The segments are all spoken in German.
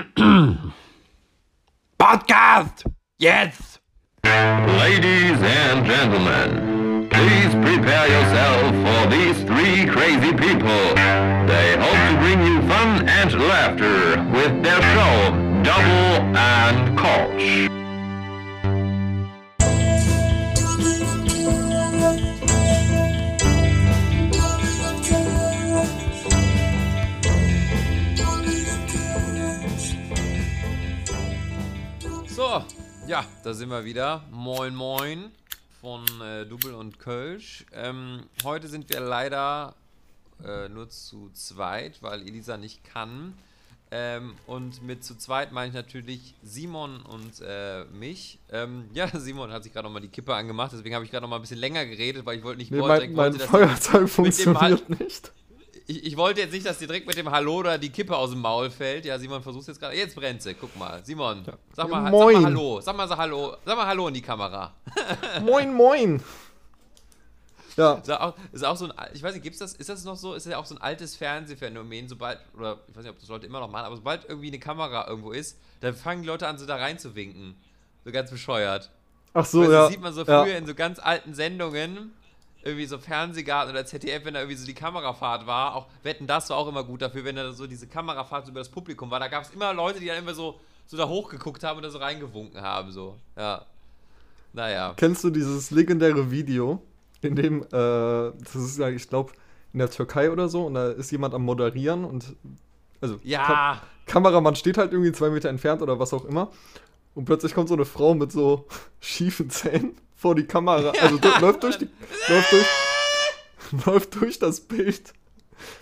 Podcast! Yes! Ladies and gentlemen, please prepare yourself for these three crazy people. They hope to bring you fun and laughter with their show, Double and Koch. Ja, da sind wir wieder. Moin, moin von äh, Double und Kölsch. Ähm, heute sind wir leider äh, nur zu zweit, weil Elisa nicht kann. Ähm, und mit zu zweit meine ich natürlich Simon und äh, mich. Ähm, ja, Simon hat sich gerade nochmal die Kippe angemacht, deswegen habe ich gerade nochmal ein bisschen länger geredet, weil ich wollte nicht Nee, mein, mein Feuerzeug funktioniert nicht. Ich, ich wollte jetzt nicht, dass dir direkt mit dem Hallo da die Kippe aus dem Maul fällt. Ja, Simon versucht jetzt gerade. Jetzt brennt sie. Guck mal. Simon, sag, mal, Ja, sag moin. mal Hallo. Sag mal so Hallo. Sag mal Hallo in die Kamera. Moin, moin. Ja, Ist auch, ist auch so ein, ich weiß nicht, gibt's das, ist das noch so, ist das ja auch so ein altes Fernsehphänomen, sobald, oder ich weiß nicht, ob das Leute immer noch machen, aber sobald irgendwie eine Kamera irgendwo ist, dann fangen die Leute an, so da rein zu winken. So ganz bescheuert. ach so, Weißt ja. Das sieht man so ja. früher in so ganz alten Sendungen, irgendwie so Fernsehgarten oder ZDF, wenn da irgendwie so die Kamerafahrt war. Auch Wetten, das war auch immer gut dafür, wenn da so diese Kamerafahrt über das Publikum war. Da gab es immer Leute, die dann immer so, so da hochgeguckt haben und da so reingewunken haben. So, ja. Naja. Kennst du dieses legendäre Video, in dem, äh, das ist ja, ich glaube, in der Türkei oder so, und da ist jemand am Moderieren und, also, Ja. Kameramann steht halt irgendwie zwei Meter entfernt oder was auch immer, und plötzlich kommt so eine Frau mit so schiefen Zähnen vor die Kamera, also du- läuft durch die, läuft durch, läuft durch das Bild,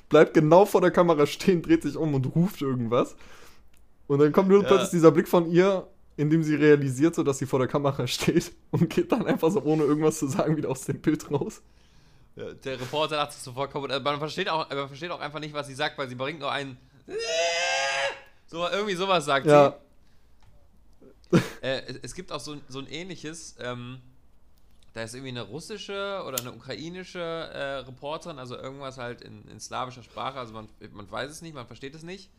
bleibt genau vor der Kamera stehen, dreht sich um und ruft irgendwas. Und dann kommt nur Ja. plötzlich dieser Blick von ihr, in dem sie realisiert, so dass sie vor der Kamera steht und geht dann einfach so ohne irgendwas zu sagen wieder aus dem Bild raus. Ja, Der Reporter dachte sich sofort kaputt. Also man, versteht auch, man versteht auch einfach nicht, was sie sagt, weil sie bringt nur einen. So, irgendwie sowas sagt Ja, sie. Äh, es, gibt auch so, ein- so ein ähnliches. Ähm, da ist irgendwie eine russische oder eine ukrainische äh, Reporterin, also irgendwas halt in, in slawischer Sprache. Also man, man weiß es nicht, man versteht es nicht.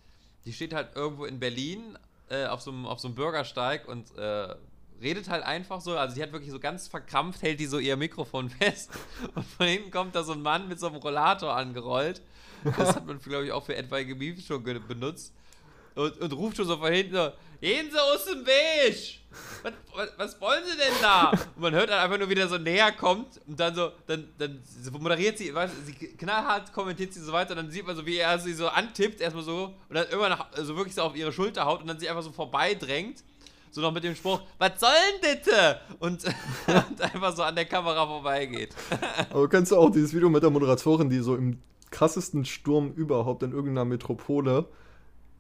Die steht halt irgendwo in Berlin äh, auf, so einem, auf Bürgersteig und äh, redet halt einfach so. Also die hat wirklich so ganz verkrampft, hält die so ihr Mikrofon fest. Und von hinten kommt da so ein Mann mit so einem Rollator angerollt. Das hat man, glaube ich, auch für etwaige Memes schon benutzt. Und, und ruft schon so von hinten so, gehen Sie aus dem Weg! Was, was, was wollen Sie denn da? Und man hört dann einfach nur, wie der so näher kommt und dann so, dann, dann moderiert sie, weißt, sie knallhart kommentiert sie so weiter und dann sieht man so, wie er sie so antippt, erstmal so und dann irgendwann nach, so wirklich so auf ihre Schulter haut und dann sie einfach so vorbeidrängt. So noch mit dem Spruch, was soll denn bitte? Und, und einfach so an der Kamera vorbeigeht. aber kennst du auch dieses Video mit der Moderatorin, die so im krassesten Sturm überhaupt in irgendeiner Metropole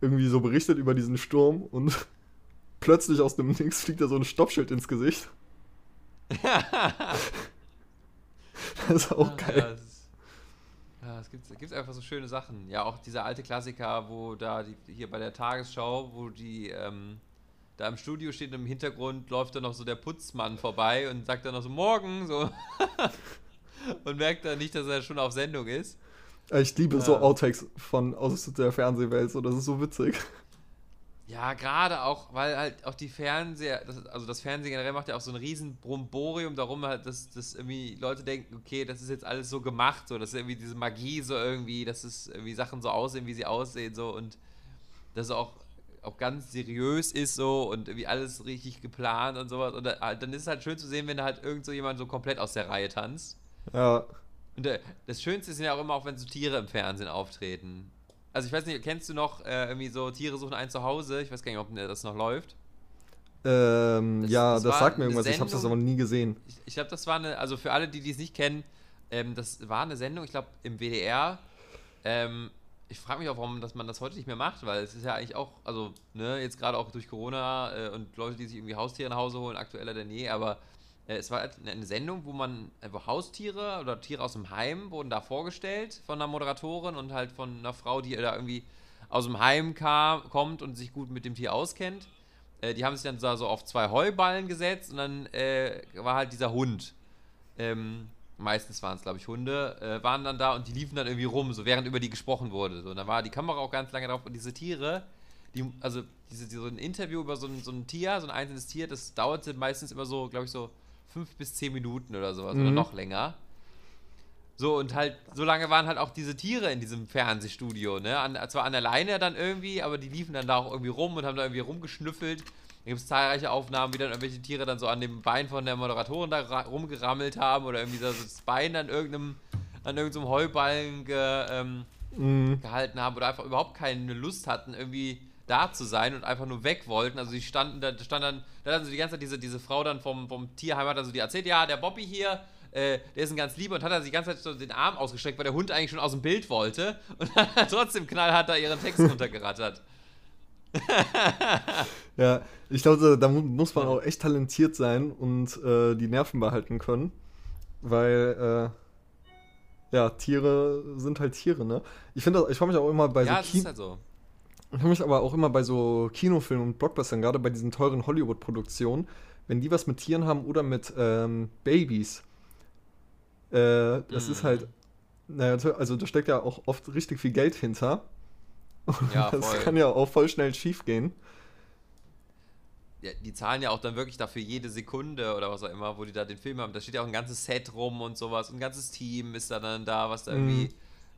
irgendwie so berichtet über diesen Sturm und plötzlich aus dem Nix fliegt da so ein Stoppschild ins Gesicht. Das ist auch Ja, geil. es, ist- ja, es gibt, gibt einfach so schöne Sachen. Ja, auch dieser alte Klassiker, wo da die, hier bei der Tagesschau, wo die ähm, da im Studio steht und im Hintergrund läuft dann noch so der Putzmann vorbei und sagt dann noch so morgen so und merkt dann nicht, dass er schon auf Sendung ist. Ich liebe so Ja. Outtakes von aus der Fernsehwelt, so das ist so witzig. Ja, gerade auch, weil halt auch die Fernseher, das, also das Fernsehen generell macht ja auch so ein riesen Bromborium darum, halt, dass, dass irgendwie Leute denken, okay, das ist jetzt alles so gemacht, so, das ist irgendwie diese Magie so irgendwie, dass es irgendwie Sachen so aussehen, wie sie aussehen, so und dass es auch, auch ganz seriös ist so und irgendwie alles richtig geplant und sowas. Und da, dann ist es halt schön zu sehen, wenn da halt irgend so jemand so komplett aus der Reihe tanzt. Ja, Und äh, das Schönste sind ja auch immer auch, wenn so Tiere im Fernsehen auftreten. Also ich weiß nicht, kennst du noch äh, irgendwie so Tiere suchen ein Zuhause? Ich weiß gar nicht, ob das noch läuft. ähm, Das- ja, das das, sagt mir irgendwas, ich habe das Sendung- aber nie gesehen. Ich, ich glaube, das war eine, also für alle, die dies nicht kennen, ähm, das war eine Sendung, ich glaube, im WDR. Ähm, ich frage mich auch, warum dass man das heute nicht mehr macht, weil es ist ja eigentlich auch, also, ne, jetzt gerade auch durch Corona äh, und Leute, die sich irgendwie Haustiere nach Hause holen, aktueller denn je, aber äh, es war halt eine, Sendung, wo man einfach Haustiere oder Tiere aus dem Heim wurden da vorgestellt von einer Moderatorin und halt von einer Frau, die da irgendwie aus dem Heim kam, kommt und sich gut mit dem Tier auskennt. Äh, die haben sich dann da so auf zwei Heuballen gesetzt und dann äh, war halt dieser Hund. Ähm, meistens waren es, glaube ich, Hunde, äh, waren dann da und die liefen dann irgendwie rum, so während über die gesprochen wurde. So, und da war die Kamera auch ganz lange drauf und diese Tiere, die, also diese, so ein Interview über so ein, so ein Tier, so ein einzelnes Tier, das dauerte meistens immer so, glaube ich, so fünf bis zehn Minuten oder sowas oder Mhm. noch länger. So, und halt, so lange waren halt auch diese Tiere in diesem Fernsehstudio, ne? An, zwar an der Leine dann irgendwie, aber die liefen dann da auch irgendwie rum und haben da irgendwie rumgeschnüffelt. Da gibt es zahlreiche Aufnahmen, wie dann irgendwelche Tiere dann so an dem Bein von der Moderatorin da ra- rumgerammelt haben oder irgendwie so das Bein an irgendeinem, an irgendeinem Heuballen ge, ähm, Mhm. gehalten haben oder einfach überhaupt keine Lust hatten, irgendwie da zu sein und einfach nur weg wollten. Also die standen da, stand dann, da hat also die ganze Zeit diese, diese Frau dann vom, vom Tierheim hat also die erzählt, ja, der Bobby hier, äh, der ist ein ganz lieber und hat also die ganze Zeit so den Arm ausgestreckt, weil der Hund eigentlich schon aus dem Bild wollte und dann hat trotzdem knallhart da ihren Text runtergerattert. Ja, ich glaube, da mu- muss man auch echt talentiert sein und äh, die Nerven behalten können. Weil, äh, ja, Tiere sind halt Tiere, ne? Ich finde, ich frage mich auch immer bei ja, so das ist Kino. halt so. Ich frage mich aber auch immer bei so Kinofilmen und Blockbustern, gerade bei diesen teuren Hollywood-Produktionen, wenn die was mit Tieren haben oder mit ähm, Babys. Äh, das Mhm. ist halt, naja, also da steckt ja auch oft richtig viel Geld hinter. Und Ja, das voll. kann ja auch voll schnell schief gehen. Ja, die zahlen ja auch dann wirklich dafür jede Sekunde oder was auch immer, wo die da den Film haben. Da steht ja auch ein ganzes Set rum und sowas. Ein ganzes Team ist da dann da, was da Mhm. irgendwie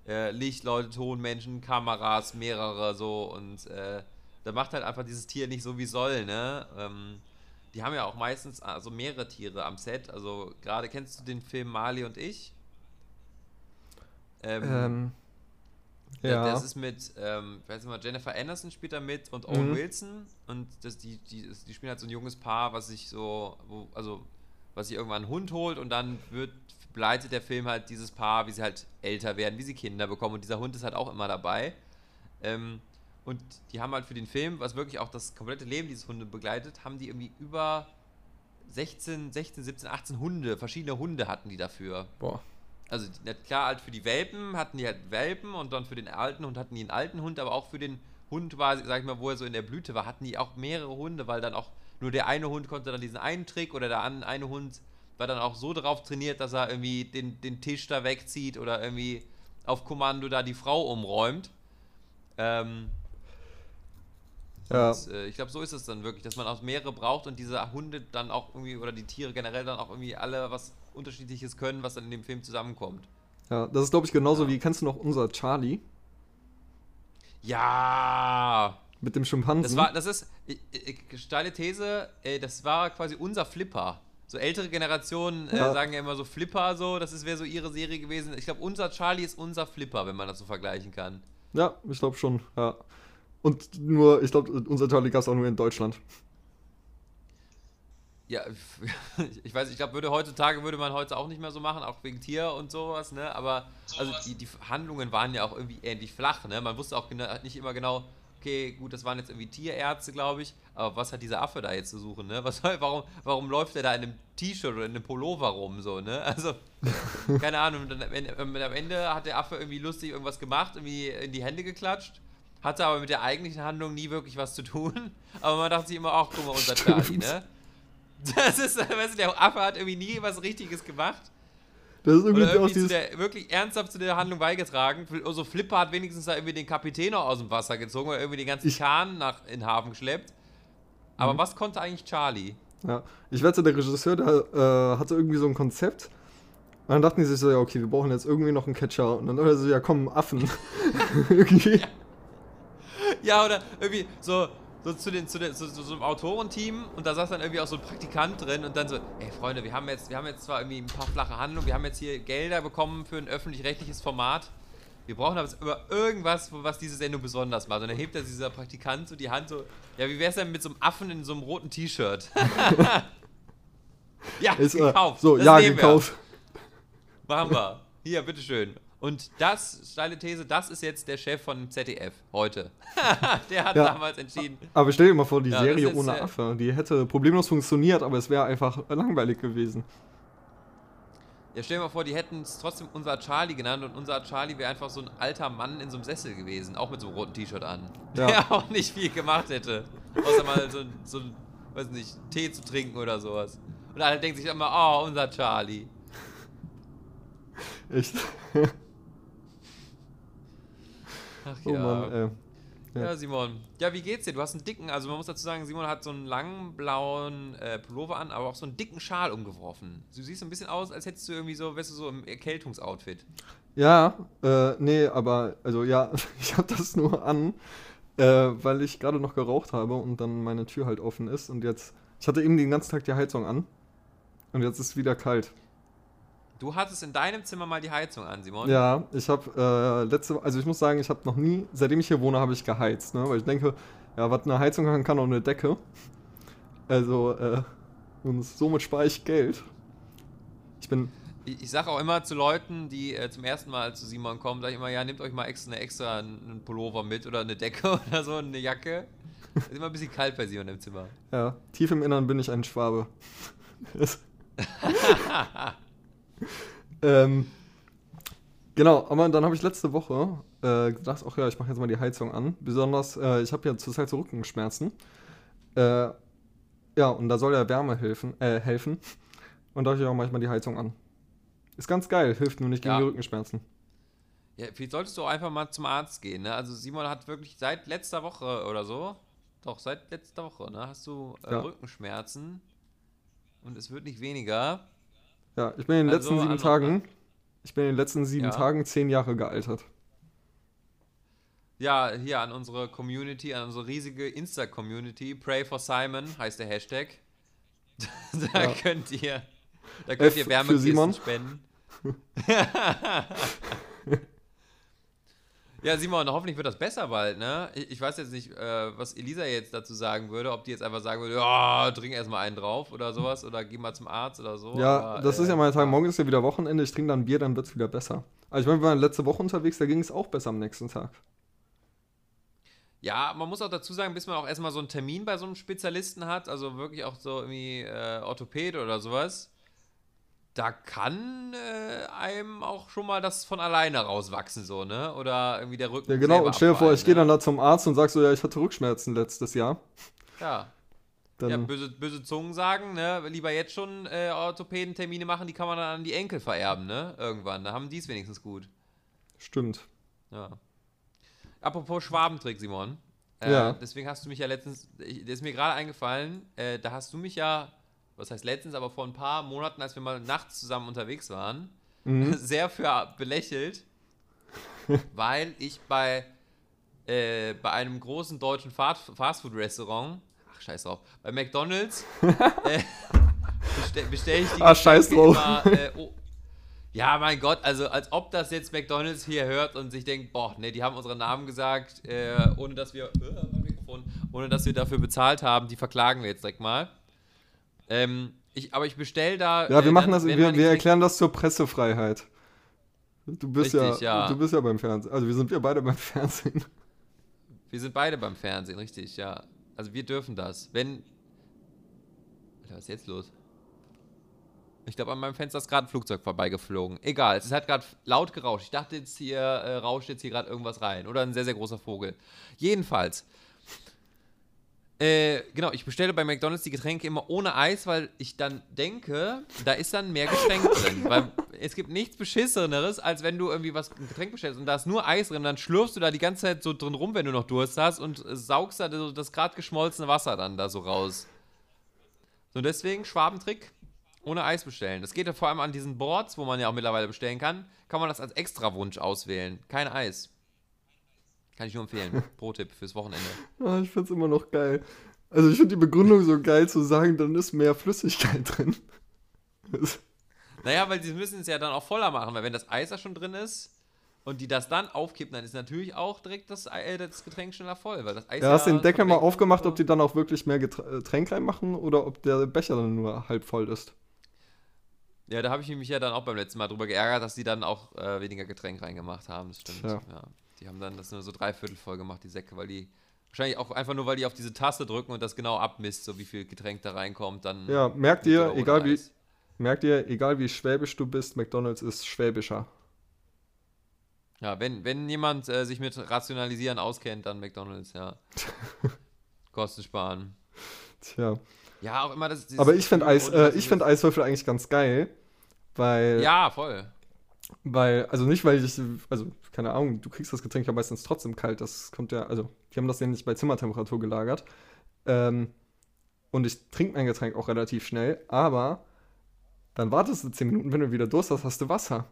äh, Lichtleute, Tonmenschen, Kameras, mehrere so und äh, da macht halt einfach dieses Tier nicht so wie soll, ne? Ähm, die haben ja auch meistens also mehrere Tiere am Set. Also gerade kennst du den Film Marley und ich? Ähm, Ähm, ja. ja. Das ist mit, ähm, ich weiß nicht mal, Jennifer Anderson spielt da mit und Owen Mhm. Wilson. Und das, die, die, die spielen halt so ein junges Paar, was sich so, wo, also, was sich irgendwann einen Hund holt und dann wird, begleitet der Film halt dieses Paar, wie sie halt älter werden, wie sie Kinder bekommen. Und dieser Hund ist halt auch immer dabei. Ähm, und die haben halt für den Film, was wirklich auch das komplette Leben dieses Hundes begleitet, haben die irgendwie über 16, 16, 17, 18 Hunde, verschiedene Hunde hatten die dafür. Boah. Also klar, halt für die Welpen hatten die halt Welpen und dann für den alten Hund hatten die einen alten Hund, aber auch für den Hund war, sag ich mal, wo er so in der Blüte war, hatten die auch mehrere Hunde, weil dann auch nur der eine Hund konnte dann diesen einen Trick oder der eine Hund war dann auch so drauf trainiert, dass er irgendwie den, den Tisch da wegzieht oder irgendwie auf Kommando da die Frau umräumt. Ähm, Ja. und, äh, ich glaube, so ist es dann wirklich, dass man auch mehrere braucht und diese Hunde dann auch irgendwie, oder die Tiere generell dann auch irgendwie alle was Unterschiedliches können, was dann in dem Film zusammenkommt. Ja, das ist, glaube ich, genauso Ja. wie, kennst du noch unser Charlie Ja, mit dem Schimpansen? das war, das ist, ich, ich, steile These, äh, das war quasi unser Flipper. So ältere Generationen äh, Ja. sagen ja immer so Flipper, so, das ist wäre so ihre Serie gewesen. Ich glaube, unser Charlie ist unser Flipper, wenn man das so vergleichen kann. Ja, ich glaube schon, ja. Und nur, ich glaube, unser Charlie gab es auch nur in Deutschland. Ja, ich weiß, ich glaube, würde heutzutage würde man heute auch nicht mehr so machen, auch wegen Tier und sowas, ne? Aber also die, die Handlungen waren ja auch irgendwie ähnlich flach, ne? Man wusste auch nicht immer genau, okay, gut, das waren jetzt irgendwie Tierärzte, glaube ich, aber was hat dieser Affe da jetzt zu suchen, ne? Was soll, warum, warum läuft der da in einem T-Shirt oder in einem Pullover rum, so, ne? Also, keine Ahnung, dann am Ende, am Ende hat der Affe irgendwie lustig irgendwas gemacht, irgendwie in die Hände geklatscht. Hatte aber mit der eigentlichen Handlung nie wirklich was zu tun. Aber man dachte sich immer, ach, guck mal, unser Charlie, ne? Das ist, weißt du, der Affe hat irgendwie nie was Richtiges gemacht. Das ist irgendwie, Oder auch irgendwie dieses. der, wirklich ernsthaft zu der Handlung beigetragen. Also Flipper hat wenigstens da irgendwie den Kapitän noch aus dem Wasser gezogen oder irgendwie den ganzen Ich- Kahn nach, in den Hafen geschleppt. Aber was konnte eigentlich Charlie? Ja, ich wette, der Regisseur, der äh, hatte irgendwie so ein Konzept. Und dann dachten die sich so, ja, okay, wir brauchen jetzt irgendwie noch einen Catcher. Und dann dachte er so, ja, komm, Affen. irgendwie. Ja, oder irgendwie so, so zu, den, zu, den, zu, zu so einem Autorenteam und da saß dann irgendwie auch so ein Praktikant drin und dann so, ey Freunde, wir haben jetzt, wir haben jetzt zwar irgendwie ein paar flache Handlungen, wir haben jetzt hier Gelder bekommen für ein öffentlich-rechtliches Format. Wir brauchen aber jetzt immer irgendwas, was diese Sendung besonders macht. Und dann hebt er dieser Praktikant so die Hand so, ja, wie wär's denn mit so einem Affen in so einem roten T-Shirt? ja, Ist, äh, gekauft. so, Das ja, nehmen wir. gekauft. Machen wir. Hier, bitteschön. Und das, steile These, das ist jetzt der Chef von ZDF heute. der hat Ja. damals entschieden. Aber stell dir mal vor, die Ja, Serie ohne äh, Affe. Die hätte problemlos funktioniert, aber es wäre einfach langweilig gewesen. Ja, stell dir mal vor, die hätten es trotzdem unser Charlie genannt und unser Charlie wäre einfach so ein alter Mann in so einem Sessel gewesen, auch mit so einem roten T-Shirt an. Ja. Der auch nicht viel gemacht hätte. Außer mal so, ein- so weiß nicht, Tee zu trinken oder sowas. Und alle denken sich immer, oh, unser Charlie. Echt. Ach Oh ja. Mann, ey. Ja. Ja. Simon. Ja, wie geht's dir? Du hast einen dicken, also man muss dazu sagen, Simon hat so einen langen blauen äh, Pullover an, aber auch so einen dicken Schal umgeworfen. Du siehst so ein bisschen aus, als hättest du irgendwie so, weißt du, so im Erkältungsoutfit. Ja, äh, nee, aber, also ja, ich habe das nur an, äh, weil ich gerade noch geraucht habe und dann meine Tür halt offen ist und jetzt, ich hatte eben den ganzen Tag die Heizung an und jetzt ist es wieder kalt. Du hattest in deinem Zimmer mal die Heizung an, Simon. Ja, ich habe äh, letzte, also ich muss sagen, ich habe noch nie, seitdem ich hier wohne, habe ich geheizt, ne? Weil ich denke, ja, was eine Heizung kann, kann auch eine Decke. Also, äh, und somit spare ich Geld. Ich bin, Ich, ich sage auch immer zu Leuten, die äh, zum ersten Mal zu Simon kommen, sage ich immer, ja, nehmt euch mal extra, eine extra einen Pullover mit oder eine Decke oder so, eine Jacke. Ist immer ein bisschen kalt bei Simon im Zimmer. ja, tief im Innern bin ich ein Schwabe. ähm, genau, aber dann habe ich letzte Woche äh, gedacht, ach ja, ich mache jetzt mal die Heizung an. Besonders, äh, ich habe ja zurzeit so Rückenschmerzen. Äh, ja, und da soll ja Wärme helfen, äh, helfen. Und da dachte ich auch manchmal die Heizung an. Ist ganz geil, hilft nur nicht gegen Ja. die Rückenschmerzen. Ja, vielleicht solltest du auch einfach mal zum Arzt gehen, ne? Also Simon hat wirklich seit letzter Woche oder so, doch seit letzter Woche, ne, hast du äh, Ja. Rückenschmerzen und es wird nicht weniger. Ja, ich bin in den Also, letzten sieben an- Tagen, ich bin in den letzten sieben Ja. Tagen zehn Jahre gealtert. Ja, hier an unsere Community, an unsere riesige Insta-Community, Pray for Simon heißt der Hashtag. da Ja. könnt ihr, da F könnt ihr für Wärmekisten spenden. ja, Simon, hoffentlich wird das besser bald, ne? Ich, weiß jetzt nicht, äh, was Elisa jetzt dazu sagen würde, ob die jetzt einfach sagen würde, ja, trink erstmal einen drauf oder sowas oder geh mal zum Arzt oder so. Ja, aber, das ist ja äh, mein Tag. Morgen ist ja wieder Wochenende. Ich trinke dann Bier, dann wird es wieder besser. Also ich meine, wir waren letzte Woche unterwegs, da ging es auch besser am nächsten Tag. Ja, man muss auch dazu sagen, bis man auch erstmal so einen Termin bei so einem Spezialisten hat, also wirklich auch so irgendwie äh, Orthopäd oder sowas, da kann äh, einem auch schon mal das von alleine rauswachsen, so, ne? Oder irgendwie der Rücken. Ja, genau. Und stell dir vor, ich gehe ne? dann da zum Arst und sag so, ja, ich hatte Rückschmerzen letztes Jahr. Ja. Dann, ja, böse, böse Zungen sagen, ne? Lieber jetzt schon äh, Orthopädentermine machen, die kann man dann an die Enkel vererben, ne? Irgendwann. Da haben die es wenigstens gut. stimmt. Ja. Apropos Schwabentrick, Simon. Äh, Ja. Deswegen hast du mich ja letztens, ich, der ist mir gerade eingefallen, äh, da hast du mich ja, was heißt letztens, aber vor ein paar Monaten, als wir mal nachts zusammen unterwegs waren, Mhm. sehr für belächelt, weil ich bei, äh, bei einem großen deutschen Fast- Fastfood-Restaurant, ach scheiß drauf, bei McDonalds, äh, bestelle bestell ich die Ah, scheiß drauf. Immer, äh, oh, ja, mein Gott, also als ob das jetzt McDonalds hier hört und sich denkt, boah, ne, die haben unsere Namen gesagt, äh, ohne dass wir, äh, ohne dass wir dafür bezahlt haben, die verklagen wir jetzt direkt mal. Ähm, ich, aber ich bestelle da. Ja, wir äh, machen dann, das, wir, wir erklären das zur Pressefreiheit. Du bist Richtig, ja, ja. du bist ja beim Fernsehen. Also wir sind ja beide beim Fernsehen. Wir sind beide beim Fernsehen, richtig, ja. Also wir dürfen das. Wenn. Alter, was ist jetzt los? Ich glaube, an meinem Fenster ist gerade ein Flugzeug vorbeigeflogen. Egal, es hat gerade laut gerauscht. Ich dachte jetzt hier, äh, rauscht jetzt hier gerade irgendwas rein. Oder ein sehr, sehr großer Vogel. Jedenfalls. Äh, genau, ich bestelle bei McDonalds die Getränke immer ohne Eis, weil ich dann denke, da ist dann mehr Getränk drin. Weil es gibt nichts Beschisseneres, als wenn du irgendwie was ein Getränk bestellst und da ist nur Eis drin, dann schlürfst du da die ganze Zeit so drin rum, wenn du noch Durst hast und saugst da so das gerade geschmolzene Wasser dann da so raus. So, deswegen Schwabentrick, ohne Eis bestellen. Das geht ja vor allem an diesen Boards, wo man ja auch mittlerweile bestellen kann, kann man das als Extrawunsch auswählen. Kein Eis. Kann ich nur empfehlen. Pro-Tipp fürs Wochenende. Ah, ich find's immer noch geil. Also ich finde die Begründung so geil zu sagen, dann ist mehr Flüssigkeit drin. Naja, weil sie müssen es ja dann auch voller machen, weil wenn das Eis da schon drin ist und die das dann aufkippen, dann ist natürlich auch direkt das, äh, das Getränk schneller voll. Weil das Eis Ja, hast den Deckel mal aufgemacht, ob die dann auch wirklich mehr Geträ- Getränk reinmachen oder ob der Becher dann nur halb voll ist. Ja, da habe ich mich ja dann auch beim letzten Mal drüber geärgert, dass die dann auch äh, weniger Getränk reingemacht haben. Das stimmt. Tja. Ja. Die haben dann das nur so dreiviertel voll gemacht, die Säcke, weil die. Wahrscheinlich auch einfach nur, weil die auf diese Taste drücken und das genau abmisst, so wie viel Getränk da reinkommt. Dann Ja, merkt ihr, egal wie, Eis. merkt ihr, egal wie schwäbisch du bist, McDonalds ist schwäbischer. Ja, wenn, wenn jemand äh, sich mit Rationalisieren auskennt, dann McDonalds, ja. Kosten sparen. Tja. Ja, auch immer das. Aber ich finde Eis, äh, ich das- Eiswürfel eigentlich ganz geil, weil Ja, voll. Weil, also nicht, weil ich, also keine Ahnung, du kriegst das Getränk ja meistens trotzdem kalt. Das kommt ja, also die haben das ja nicht bei Zimmertemperatur gelagert. Ähm, und ich trinke mein Getränk auch relativ schnell, aber dann wartest du 10 Minuten, wenn du wieder Durst hast, hast du Wasser.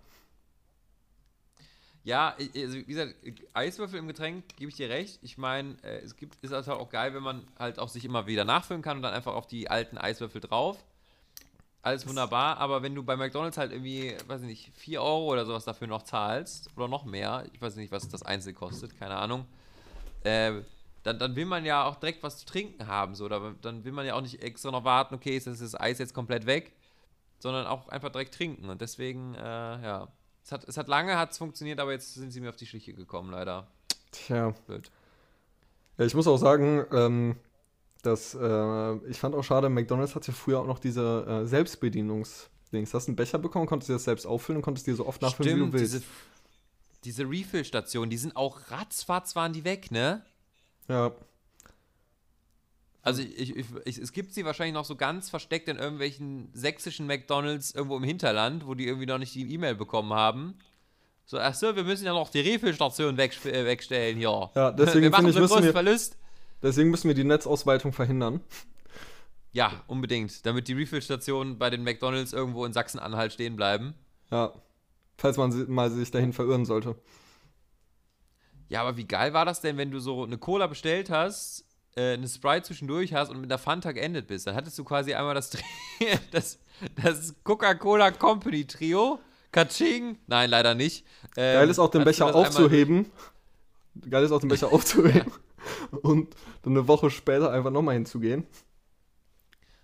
Ja, also wie gesagt, Eiswürfel im Getränk, gebe ich dir recht. Ich meine, äh, es gibt, ist halt auch geil, wenn man halt auch sich immer wieder nachfüllen kann und dann einfach auf die alten Eiswürfel drauf. Alles wunderbar, aber wenn du bei McDonalds halt irgendwie, weiß ich nicht, 4 Euro oder sowas dafür noch zahlst, oder noch mehr, ich weiß nicht, was das Einzel kostet, keine Ahnung, äh, dann, dann will man ja auch direkt was zu trinken haben, so, oder dann will man ja auch nicht extra noch warten, okay, ist das das Eis jetzt komplett weg, sondern auch einfach direkt trinken und deswegen, äh, ja, es hat, es hat lange hat's funktioniert, aber jetzt sind sie mir auf die Schliche gekommen, leider. Tja. Blöd. Ja, ich muss auch sagen, ähm, dass äh, ich fand auch schade, McDonalds hatte früher auch noch diese äh, Selbstbedienungs-Dings. Hast einen Becher bekommen, konntest dir das selbst auffüllen und konntest dir so oft nachfüllen, wie du willst. diese, diese Refill-Stationen, die sind auch ratzfatz waren die weg, ne? Ja, Also ich, ich, ich, es gibt sie wahrscheinlich noch so ganz versteckt in irgendwelchen sächsischen McDonalds irgendwo im Hinterland, wo die irgendwie noch nicht die E-Mail bekommen haben. So, ach so, wir müssen ja noch die Refill-Station weg, äh, wegstellen hier. Ja, deswegen wir machen ich, so müssen wir- Verlust. Deswegen müssen wir die Netzausweitung verhindern. Ja, unbedingt, damit die Refill-Stationen bei den McDonalds irgendwo in Sachsen-Anhalt stehen bleiben. Ja. Falls man mal sich dahin verirren sollte. Ja, aber wie geil war das denn, wenn du so eine Cola bestellt hast, äh, eine Sprite zwischendurch hast und mit der Fanta geendet bist? Dann hattest du quasi einmal das, das, das Coca-Cola Company Trio. Kaching. Nein, leider nicht. Ähm, Geil ist auch, den Becher aufzuheben. Geil ist auch, den Becher aufzuheben. Und dann eine Woche später einfach nochmal hinzugehen.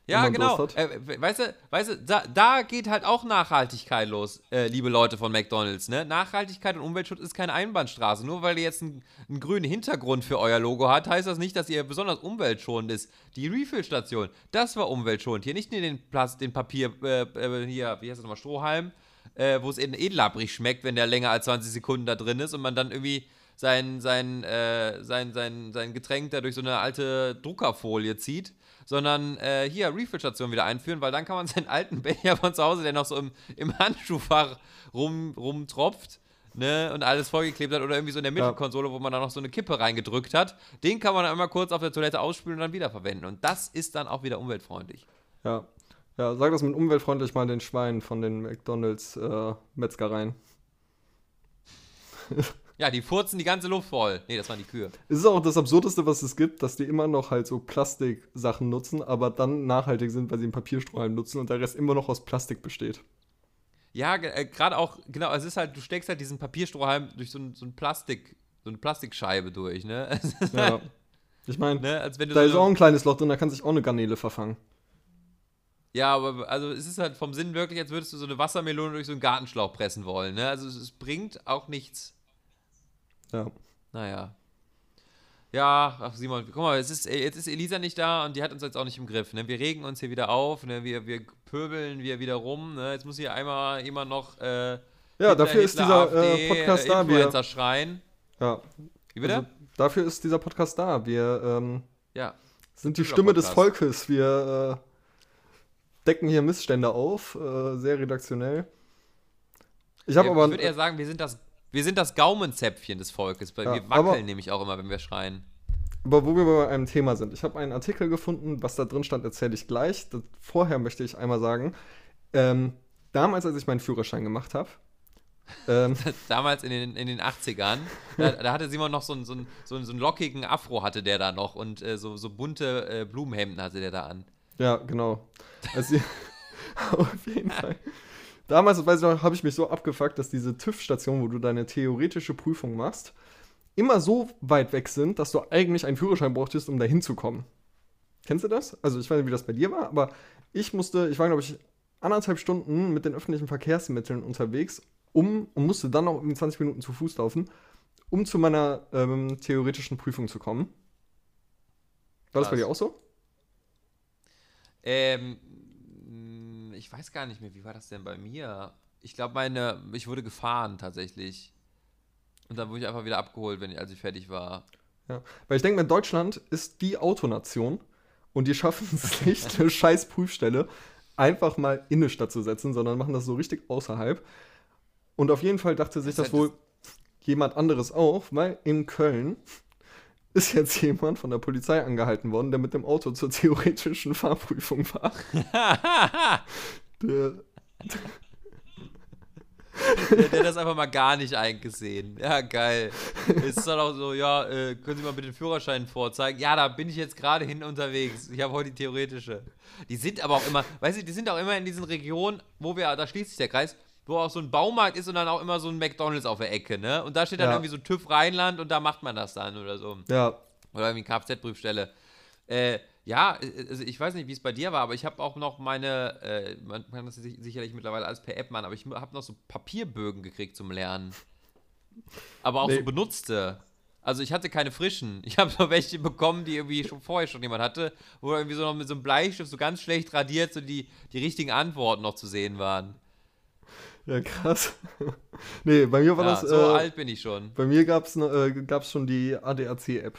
Ja, genau. Äh, we- weißt du, weißt du da, da geht halt auch Nachhaltigkeit los, äh, liebe Leute von McDonalds. Ne? Nachhaltigkeit und Umweltschutz ist keine Einbahnstraße. Nur weil ihr jetzt einen, einen grünen Hintergrund für euer Logo hat, heißt das nicht, dass ihr besonders umweltschonend ist. Die Refill-Station, das war umweltschonend. Hier nicht nur den, Plast den Papier, äh, äh, hier, wie heißt das nochmal, Strohhalm, äh, wo es eben edelabbrig schmeckt, wenn der länger als 20 Sekunden da drin ist und man dann irgendwie sein, sein, äh, sein, sein, sein Getränk da durch so eine alte Druckerfolie zieht, sondern äh, hier Refill-Station wieder einführen, weil dann kann man seinen alten Becher von zu Hause, der noch so im, im Handschuhfach rum, rumtropft, ne, und alles vollgeklebt hat oder irgendwie so in der. Mittelkonsole, wo man da noch so eine Kippe reingedrückt hat, den kann man dann einmal kurz auf der Toilette ausspülen und dann wiederverwenden. Und das ist dann auch wieder umweltfreundlich. Ja. Ja, sag das mit umweltfreundlich mal den Schweinen von den McDonalds äh, Metzgereien. Ja, die furzen die ganze Luft voll. Nee, das waren die Kühe. Es ist auch das Absurdeste, was es gibt, dass die immer noch halt so Plastiksachen nutzen, aber dann nachhaltig sind, weil sie einen Papierstrohhalm nutzen und der Rest immer noch aus Plastik besteht. Ja, äh, gerade auch, genau, es ist halt, du steckst halt diesen Papierstrohhalm durch so ein, so ein Plastik, so eine Plastikscheibe durch, ne? Ja. halt, Ich meine, ne? Da so ist auch ein kleines Loch drin, da kann sich auch eine Garnele verfangen. Ja, aber also es ist halt vom Sinn wirklich, als würdest du so eine Wassermelone durch so einen Gartenschlauch pressen wollen, ne? Also es, es bringt auch nichts. Ja. Naja. Ja, ach Simon, guck mal, es ist, jetzt ist Elisa nicht da und die hat uns jetzt auch nicht im Griff. Ne? Wir regen uns hier wieder auf, ne? wir, wir pöbeln wir wieder rum. Ne? Jetzt muss hier einmal jemand noch äh, Ja, Hitler, dafür ist Hitler, dieser äh, AfD, Podcast äh, da. Wir, schreien. ja, Wie bitte? also, dafür ist dieser Podcast da. Wir ähm, ja. sind die Stimme des Podcast. Volkes. Wir äh, decken hier Missstände auf, äh, sehr redaktionell. Ich habe aber ich würde eher sagen, wir sind das, wir sind das Gaumenzäpfchen des Volkes, weil Ja, wir wackeln nämlich auch immer, wenn wir schreien. Aber wo wir bei einem Thema sind, ich habe einen Artikel gefunden, was da drin stand, erzähle ich gleich. Das, vorher möchte ich einmal sagen, ähm, damals, als ich meinen Führerschein gemacht habe, ähm, Damals in den, in den 80ern, da, da hatte Simon noch so einen, so, einen, so, einen, so einen lockigen Afro hatte der da noch und äh, so, so bunte äh, Blumenhemden hatte der da an. ja, genau. Also, auf jeden Fall. Damals, weiß ich noch, habe ich mich so abgefuckt, dass diese TÜV-Station, wo du deine theoretische Prüfung machst, immer so weit weg sind, dass du eigentlich einen Führerschein brauchtest, um da hinzukommen. Kennst du das? Also ich weiß nicht, wie das bei dir war, aber ich musste, ich war, glaube ich, anderthalb Stunden mit den öffentlichen Verkehrsmitteln unterwegs, um und musste dann noch irgendwie 20 Minuten zu Fuß laufen, um zu meiner ähm, theoretischen Prüfung zu kommen. War das bei dir auch so? Ähm, ich weiß gar nicht mehr, wie war das denn bei mir? Ich glaube, meine, ich wurde gefahren tatsächlich. Und dann wurde ich einfach wieder abgeholt, wenn ich, als ich fertig war. Ja. Weil ich denke mir, Deutschland ist die Autonation und die schaffen es nicht, eine scheiß Prüfstelle einfach mal in eine Stadt zu setzen, sondern machen das so richtig außerhalb. Und auf jeden Fall dachte sich Das das, wohl jemand anderes auch, weil in Köln ist jetzt jemand von der Polizei angehalten worden, der mit dem Auto zur theoretischen Fahrprüfung war. Der, Der, der hat das einfach mal gar nicht eingesehen. Ja, geil. Es ist dann auch so, ja, äh, können Sie mal bitte den Führerschein vorzeigen? Ja, da bin ich jetzt gerade hin unterwegs. Ich habe heute die theoretische. Die sind aber auch immer, weißt du, die sind auch immer in diesen Regionen, wo wir, da schließt sich der Kreis, wo auch so ein Baumarkt ist und dann auch immer so ein McDonalds auf der Ecke, ne? Und da steht dann Ja. irgendwie so TÜV Rheinland und da macht man das dann oder so. ja, Oder irgendwie Kfz-Prüfstelle. Äh, ja, äh, also ich weiß nicht, wie es bei dir war, aber ich habe auch noch meine, äh, man kann das sich- sicherlich mittlerweile alles per App machen, aber ich habe noch so Papierbögen gekriegt zum Lernen. Aber auch Nee. so benutzte. Also ich hatte keine frischen. Ich habe nur welche bekommen, die irgendwie schon vorher schon jemand hatte, wo irgendwie so noch mit so einem Bleistift so ganz schlecht radiert so die, die richtigen Antworten noch zu sehen waren. Ja, krass. nee, bei mir war Ja, das. so äh, alt bin ich schon. Bei mir gab es äh, gab's schon die ADAC-App.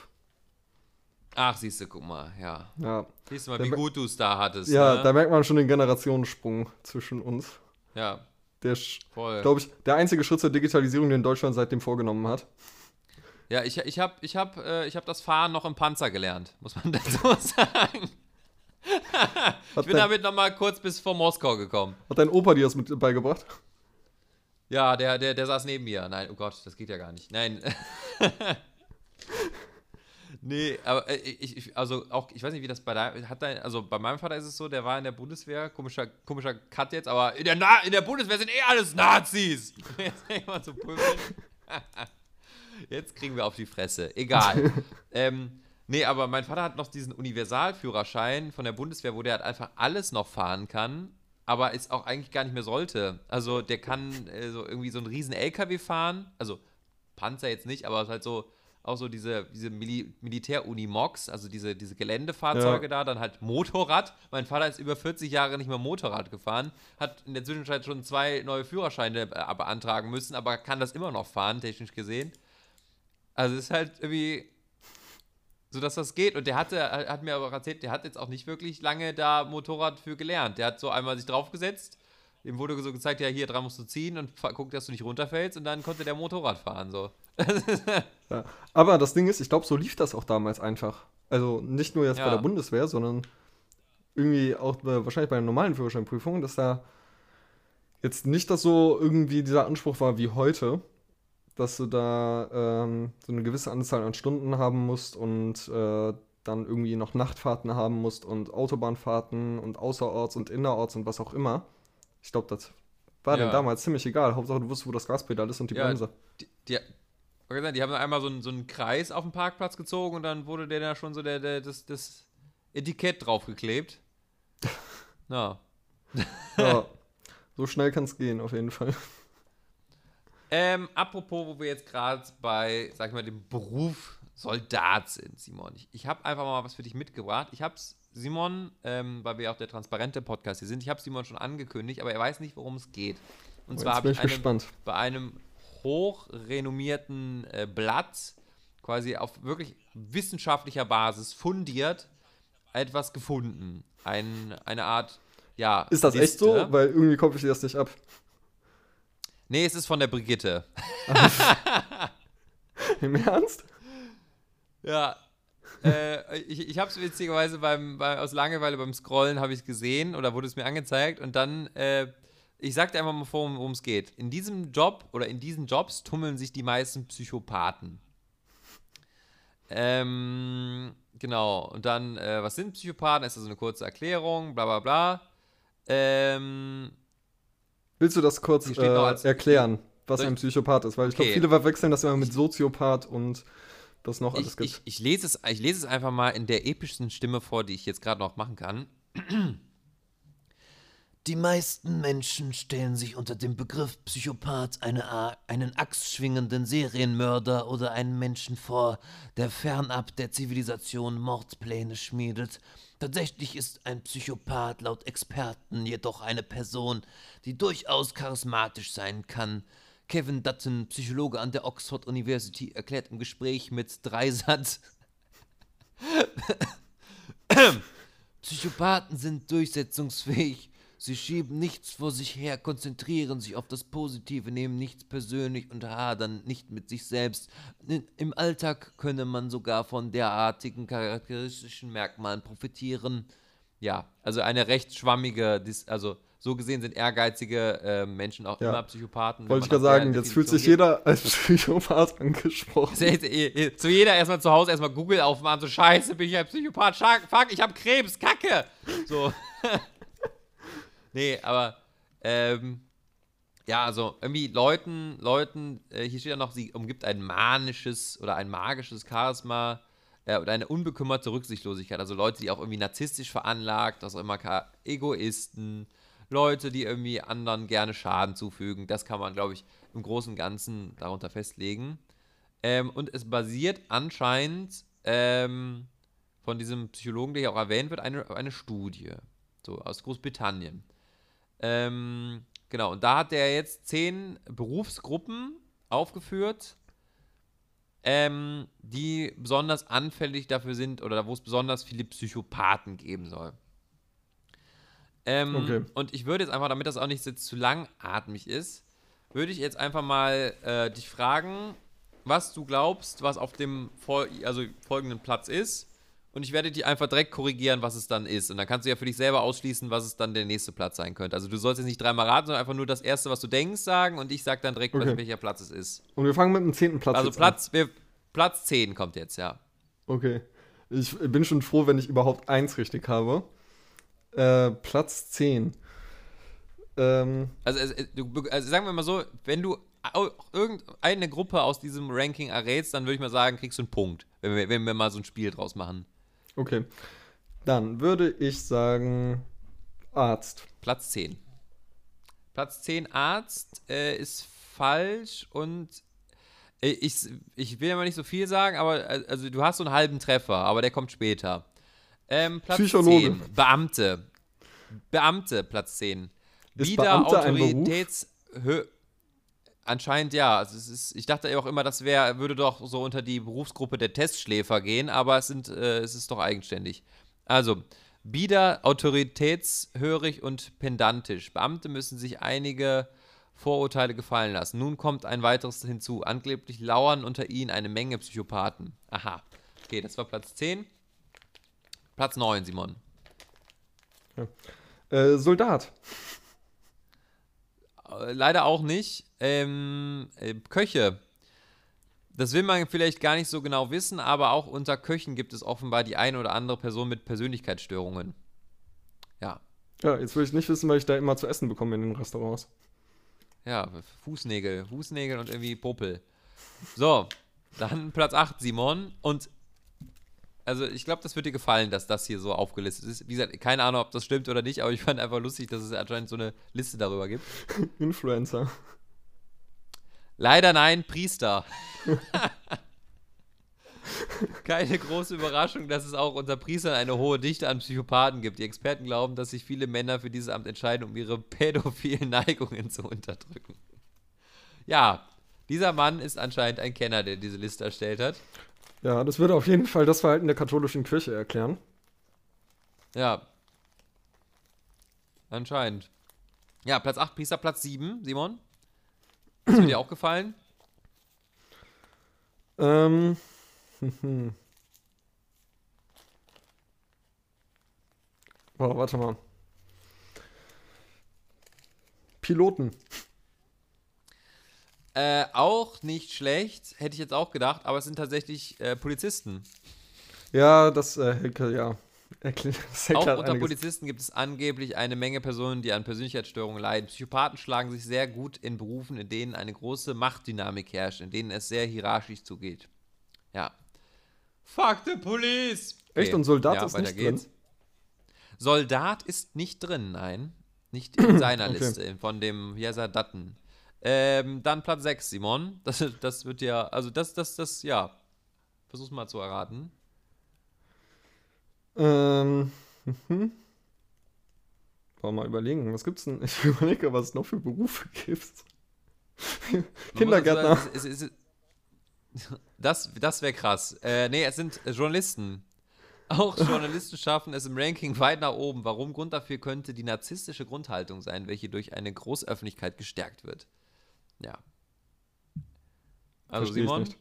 Ach, siehst du, guck mal, ja. Ja, Siehst du mal, Da wie gut du es da hattest. ja ne? da merkt man schon den Generationensprung zwischen uns. ja, Der glaube ich, der einzige Schritt zur Digitalisierung, den Deutschland seitdem vorgenommen hat. Ja, ich, ich habe ich hab, äh, ich hab das Fahren noch im Panzer gelernt, muss man dazu sagen. Ich bin dein, damit noch mal kurz bis vor Moskau gekommen. hat dein Opa dir das mit beigebracht? Ja, der, der, der saß neben mir. Nein, oh Gott, das geht ja gar nicht. Nein. nee, aber äh, ich, ich, also auch, ich weiß nicht, wie das bei deinem, hat dein, also bei meinem Vater ist es so, der war in der Bundeswehr, komischer, komischer Cut jetzt, aber in der, Na in der Bundeswehr sind eh alles Nazis. Jetzt. Jetzt kriegen wir auf die Fresse. Egal. ähm, nee, aber mein Vater hat noch diesen Universalführerschein von der Bundeswehr, wo der halt einfach alles noch fahren kann, aber es auch eigentlich gar nicht mehr sollte. Also der kann äh, so irgendwie so einen riesen LKW fahren, also Panzer jetzt nicht, aber es ist halt so auch so diese, diese Mili Militär-Unimox, also diese, diese Geländefahrzeuge Ja. da, dann halt Motorrad. Mein Vater ist über 40 Jahre nicht mehr Motorrad gefahren, hat in der Zwischenzeit schon zwei neue Führerscheine äh, beantragen müssen, aber kann das immer noch fahren, technisch gesehen. Also es ist halt irgendwie so, dass das geht. Und der hatte, hat mir aber erzählt, der hat jetzt auch nicht wirklich lange da Motorrad für gelernt. Der hat so einmal sich draufgesetzt, ihm wurde so gezeigt, ja, hier dran musst du ziehen und guck, dass du nicht runterfällst und dann konnte der Motorrad fahren, so. Ja. Aber das Ding ist, ich glaube, so lief das auch damals einfach. Also nicht nur jetzt bei Ja. der Bundeswehr, sondern irgendwie auch bei, wahrscheinlich bei der normalen Führerscheinprüfung, dass da jetzt nicht das so irgendwie dieser Anspruch war wie heute, dass du da ähm, so eine gewisse Anzahl an Stunden haben musst und äh, dann irgendwie noch Nachtfahrten haben musst und Autobahnfahrten und außerorts und innerorts und was auch immer. Ich glaube, das war Ja. dann damals ziemlich egal. Hauptsache, du wusstest, wo das Gaspedal ist und die Ja, Bremse. Die, die, die haben einmal so einen, so einen Kreis auf den Parkplatz gezogen und dann wurde der da schon so der, der, das, das Etikett draufgeklebt. Na. Ja, so schnell kann es gehen, auf jeden Fall. Ähm, apropos, wo wir jetzt gerade bei, sag ich mal, dem Beruf Soldat sind, Simon. Ich, ich habe einfach mal was für dich mitgebracht. Ich habe es, Simon, ähm, weil wir auch der transparente Podcast hier sind, ich habe Simon schon angekündigt, aber er weiß nicht, worum es geht. Und Oh, zwar habe ich ich gespannt. bei einem hochrenommierten äh, Blatt quasi auf wirklich wissenschaftlicher Basis fundiert etwas gefunden. Ein, eine Art, ja. Ist das echt so? Liste. Weil irgendwie kopfe ich das nicht ab. Nee, es ist von der Brigitte. Im Ernst? Ja. äh, ich ich habe es witzigerweise beim, bei, aus Langeweile beim Scrollen habe ich gesehen oder wurde es mir angezeigt und dann, äh, ich sagte einfach mal vor, worum es geht. In diesem Job oder in diesen Jobs tummeln sich die meisten Psychopathen. Ähm, genau. Und dann, äh, was sind Psychopathen? Ist also eine kurze Erklärung, bla bla bla. Ähm, Willst du das kurz äh, erklären, was ein Psychopath ist? Weil ich glaube, Okay. viele verwechseln das immer mit Soziopath und was noch alles ich, gibt. ich, ich, lese es, ich lese es einfach mal in der epischsten Stimme vor, die ich jetzt gerade noch machen kann. Die meisten Menschen stellen sich unter dem Begriff Psychopath eine, einen axtschwingenden Serienmörder oder einen Menschen vor, der fernab der Zivilisation Mordpläne schmiedet. Tatsächlich ist ein Psychopath laut Experten jedoch eine Person, die durchaus charismatisch sein kann. Kevin Dutton, Psychologe an der Oxford University, erklärt im Gespräch mit Dreisatz, Psychopathen sind durchsetzungsfähig, Sie schieben nichts vor sich her, konzentrieren sich auf das Positive, nehmen nichts persönlich und hadern nicht mit sich selbst. Im Alltag könne man sogar von derartigen charakteristischen Merkmalen profitieren. Ja, also eine recht schwammige, also so gesehen sind ehrgeizige äh, Menschen auch Ja. immer Psychopathen. Wollte ich gerade sagen, jetzt fühlt sich jeder als Psychopath angesprochen. Eh, eh, Zu jeder erstmal zu Hause erstmal Google aufmachen, so scheiße, bin ich ein Psychopath, fuck, ich hab Krebs, Kacke. So. nee, aber ähm, ja, also irgendwie Leuten, Leuten, äh, hier steht ja noch, sie umgibt ein manisches oder ein magisches Charisma äh, oder eine unbekümmerte Rücksichtslosigkeit. Also Leute, die auch irgendwie narzisstisch veranlagt, also immer ka- Egoisten, Leute, die irgendwie anderen gerne Schaden zufügen. Das kann man, glaube ich, im Großen und Ganzen darunter festlegen. Ähm, und es basiert anscheinend ähm, von diesem Psychologen, der hier auch erwähnt wird, eine, eine Studie. So, aus Großbritannien. Ähm, genau, und da hat er jetzt zehn Berufsgruppen aufgeführt, ähm, die besonders anfällig dafür sind oder wo es besonders viele Psychopathen geben soll. Ähm, Okay. Und ich würde jetzt einfach, damit das auch nicht jetzt zu langatmig ist, würde ich jetzt einfach mal äh, dich fragen, was du glaubst, was auf dem fol also folgenden Platz ist. Und ich werde dich einfach direkt korrigieren, was es dann ist. Und dann kannst du ja für dich selber ausschließen, was es dann der nächste Platz sein könnte. Also du sollst jetzt nicht dreimal raten, sondern einfach nur das erste, was du denkst, sagen. Und ich sag dann direkt, Okay. welcher Platz es ist. Und wir fangen mit dem zehnten Platz Also Platz, wir, Platz 10 kommt jetzt, ja. an. Okay. Ich bin schon froh, wenn ich überhaupt eins richtig habe. Äh, Platz 10. Ähm, Also, du, also sagen wir mal so, wenn du irgendeine Gruppe aus diesem Ranking errätst, dann würde ich mal sagen, kriegst du einen Punkt, wenn wir, wenn wir mal so ein Spiel draus machen. Okay. Dann würde ich sagen Arzt. Platz 10. Platz 10 Arzt äh, ist falsch und äh, ich, ich will ja mal nicht so viel sagen, aber äh, also du hast so einen halben Treffer, aber der kommt später. Ähm, Platz Psychologe. 10. Beamte. Beamte, Platz 10. Ist Wieder Beamte ein Beruf? Anscheinend ja. Also ist, ich dachte ja auch immer, das wär, würde doch so unter die Berufsgruppe der Testschläfer gehen, aber es, sind, äh, es ist doch eigenständig. Also, bieder, autoritätshörig und pedantisch. Beamte müssen sich einige Vorurteile gefallen lassen. Nun kommt ein weiteres hinzu. Angeblich lauern unter ihnen eine Menge Psychopathen. Aha. Okay, das war Platz 10. Platz 9, Simon. Äh, Soldat. Äh, Leider auch nicht. Ähm, äh, Köche. Das will man vielleicht gar nicht so genau wissen, aber auch unter Köchen gibt es offenbar die eine oder andere Person mit Persönlichkeitsstörungen. Ja. Ja, jetzt will ich nicht wissen, weil ich da immer zu essen bekomme in den Restaurants. Ja, Fußnägel. Fußnägel und irgendwie Popel. So, dann Platz 8, Simon. Und also ich glaube, das wird dir gefallen, dass das hier so aufgelistet ist. Wie gesagt, keine Ahnung, ob das stimmt oder nicht, aber ich fand einfach lustig, dass es anscheinend so eine Liste darüber gibt. Influencer. Leider nein, Priester. Keine große Überraschung, dass es auch unter Priestern eine hohe Dichte an Psychopathen gibt. Die Experten glauben, dass sich viele Männer für dieses Amt entscheiden, um ihre pädophilen Neigungen zu unterdrücken. Ja, dieser Mann ist anscheinend ein Kenner, der diese Liste erstellt hat. Ja, das würde auf jeden Fall das Verhalten der katholischen Kirche erklären. Ja. Anscheinend. Ja, Platz 8, Priester, Platz 7, Simon. Ist mir dir auch gefallen? Ähm. Oh, warte mal. Piloten. Äh, auch nicht schlecht, hätte ich jetzt auch gedacht, aber es sind tatsächlich äh, Polizisten. Ja, das äh, ja. Erklärt, Auch unter einiges. Polizisten gibt es angeblich eine Menge Personen, die an Persönlichkeitsstörungen leiden. Psychopathen schlagen sich sehr gut in Berufen, in denen eine große Machtdynamik herrscht, in denen es sehr hierarchisch zugeht. Ja. Fuck the police! Echt? Und Soldat ist weiter nicht drin? Soldat ist nicht drin, nein. Nicht in seiner Okay. Liste, von dem, wie heißt er, Datten. Ähm, dann Platz 6, Simon. Das, das wird ja, also das, das, das, ja. Versuch's mal zu erraten. Ähm. Mhm. Wollen wir mal überlegen, was gibt's denn? Ich überlege, was es noch für Berufe gibt. Kindergärtner. sagen, es- es- es- Das, das wäre krass. Äh, nee, es sind Journalisten. Auch Journalisten schaffen es im Ranking weit nach oben. Warum? Grund dafür könnte die narzisstische Grundhaltung sein, welche durch eine Großöffentlichkeit gestärkt wird. Ja. Also Versteh ich Simon, nicht.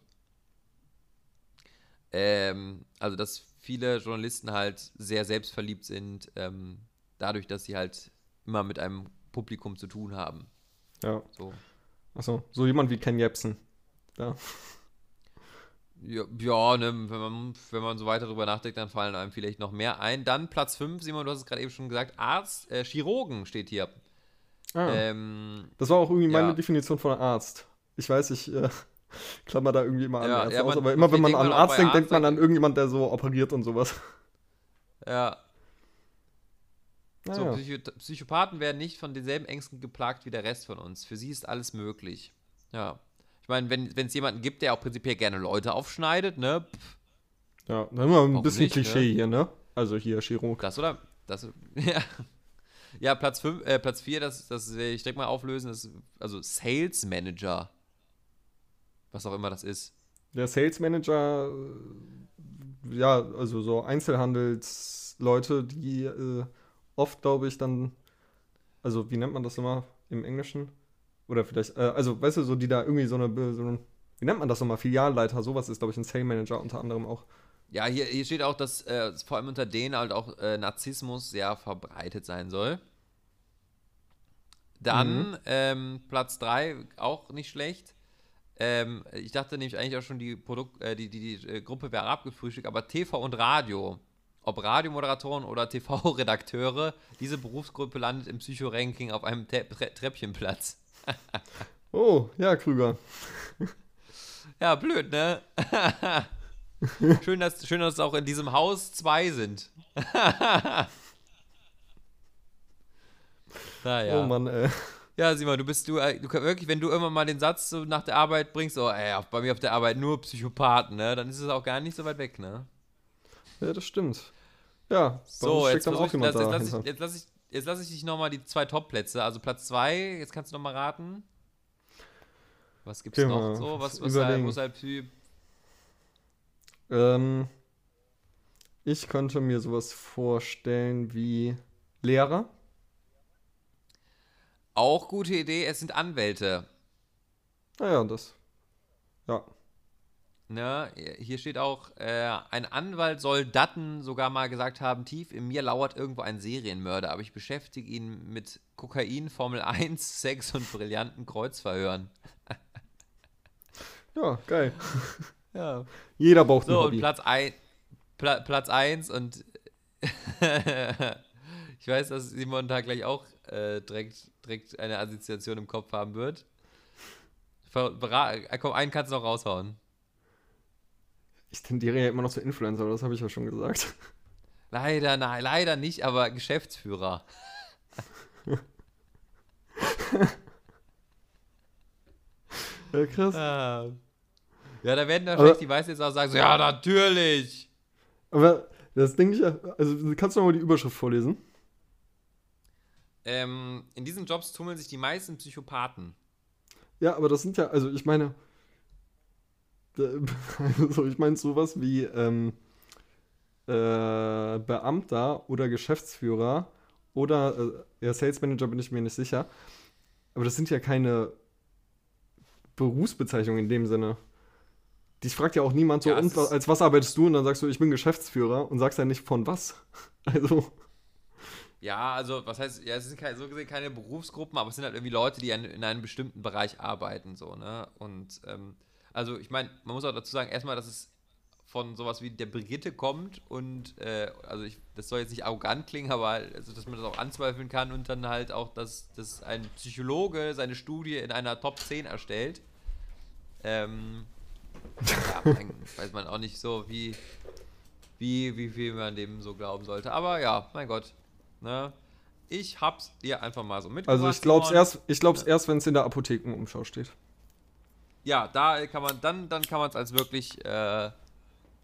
ähm, also dass viele Journalisten halt sehr selbstverliebt sind, ähm, dadurch, dass sie halt immer mit einem Publikum zu tun haben. Ja. So. Achso, so jemand wie Ken Jebsen. Ja. Ja, ja ne, wenn, man, wenn man so weiter drüber nachdenkt, dann fallen einem vielleicht noch mehr ein. Dann Platz 5, Simon, du hast es gerade eben schon gesagt, Arzt, äh, Chirurgen steht hier. Ah, Ähm, das war auch irgendwie meine ja. Definition von Arzt. Ich weiß, ich äh, klammer da irgendwie immer an Ja, Ärzte ja, aus, man- aber immer wenn man denkt an Arzt denkt, denkt Arzt, man an irgendjemand, der so operiert und sowas. ja, so, Naja. Psycho Psychopathen werden nicht von denselben Ängsten geplagt wie der Rest von uns. Für sie ist alles möglich. Ja. Ich meine, wenn es jemanden gibt, der auch prinzipiell gerne Leute aufschneidet, ne? Pff, Ja, dann haben wir ein Warum bisschen nicht, Klischee ne? hier, ne? Also hier Chirurg. Das oder? Das, ja. Ja, Platz 5, äh, Platz 4, das, das will ich direkt mal auflösen, das, also Sales Manager. Was auch immer das ist. Der Sales Manager, äh, ja, also so Einzelhandelsleute, die äh, oft, glaube ich, dann, also wie nennt man das immer im Englischen? Oder vielleicht, äh, also weißt du, so die da irgendwie so eine, so ein, wie nennt man das nochmal? Filialleiter, sowas ist, glaube ich, ein Sales Manager unter anderem auch. Ja, hier, hier steht auch, dass äh, vor allem unter denen halt auch äh, Narzissmus sehr verbreitet sein soll. Dann ähm, Platz 3, auch nicht schlecht. Ähm, ich dachte nämlich eigentlich auch schon, die, Produkt, äh, die, die, die äh, Gruppe wäre abgefrühstückt, aber TV und Radio, ob Radiomoderatoren oder TV-Redakteure, diese Berufsgruppe landet im Psycho-Ranking auf einem Te Tre Treppchenplatz. Oh, ja, Krüger. Ja, blöd, ne? schön, dass, schön, dass es auch in diesem Haus zwei sind. naja. Oh Mann, ey. Ja, Simon, du bist du, äh, du wirklich, wenn du immer mal den Satz so nach der Arbeit bringst, oh, ey, bei mir auf der Arbeit nur Psychopathen, ne? Dann ist es auch gar nicht so weit weg, ne? Ja, das stimmt. Ja, So, jetzt, dann auch ich, jemand jetzt, jetzt, lass ich, jetzt lass ich, jetzt lass ich dich nochmal die zwei Top-Plätze, also Platz zwei, jetzt kannst du nochmal raten. Was gibt's Okay, noch so? Was, was halt, ist halt Psy Ähm, ich könnte mir sowas vorstellen wie Lehrer. Auch gute Idee, es sind Anwälte. Naja, das. Ja. Ne, hier steht auch, äh, ein Anwalt soll Datten sogar mal gesagt haben, tief in mir lauert irgendwo ein Serienmörder, aber ich beschäftige ihn mit Kokain, Formel 1, Sex und brillanten Kreuzverhören. Ja, geil. Ja. Jeder braucht ein So, und Hobby. Platz 1 Pla Platz eins und ich weiß, dass Simon da gleich auch äh, direkt, direkt eine Assoziation im Kopf haben wird. Äh, komm, einen kannst du noch raushauen. Ich tendiere ja immer noch zu Influencer, aber das habe ich ja schon gesagt. Leider, nein, leider nicht, aber Geschäftsführer. Ja, krass. Ah. Ja, da werden wahrscheinlich die Weißen jetzt auch sagen, so, ja, natürlich. Aber das Ding ich ja, also kannst du noch mal die Überschrift vorlesen? Ähm, in diesen Jobs tummeln sich die meisten Psychopathen. Ja, aber das sind ja, also ich meine, also ich meine sowas wie ähm, äh, Beamter oder Geschäftsführer oder äh, ja, Sales Manager bin ich mir nicht sicher. Aber das sind ja keine Berufsbezeichnungen in dem Sinne. Dich fragt ja auch niemand so, Ja, und, als was arbeitest du? Und dann sagst du, ich bin Geschäftsführer und sagst ja nicht von was. Also, Ja, also, was heißt, ja, es sind keine, so gesehen keine Berufsgruppen, aber es sind halt irgendwie Leute, die in, in einem bestimmten Bereich arbeiten, so, ne? Und, ähm, also, ich meine, man muss auch dazu sagen, erstmal, dass es von sowas wie der Brigitte kommt und, äh, also, ich, das soll jetzt nicht arrogant klingen, aber, also, dass man das auch anzweifeln kann und dann halt auch, dass, dass ein Psychologe seine Studie in einer Top 10 erstellt. Ähm, ja, weiß man auch nicht so, wie, wie, wie viel man dem so glauben sollte. Aber ja, mein Gott. Ne? Ich hab's dir einfach mal so mitgebracht. also ich glaub's erst, ich glaub's erst, wenn es in der Apothekenumschau steht. Ja, da kann man, dann, dann kann man es als wirklich äh,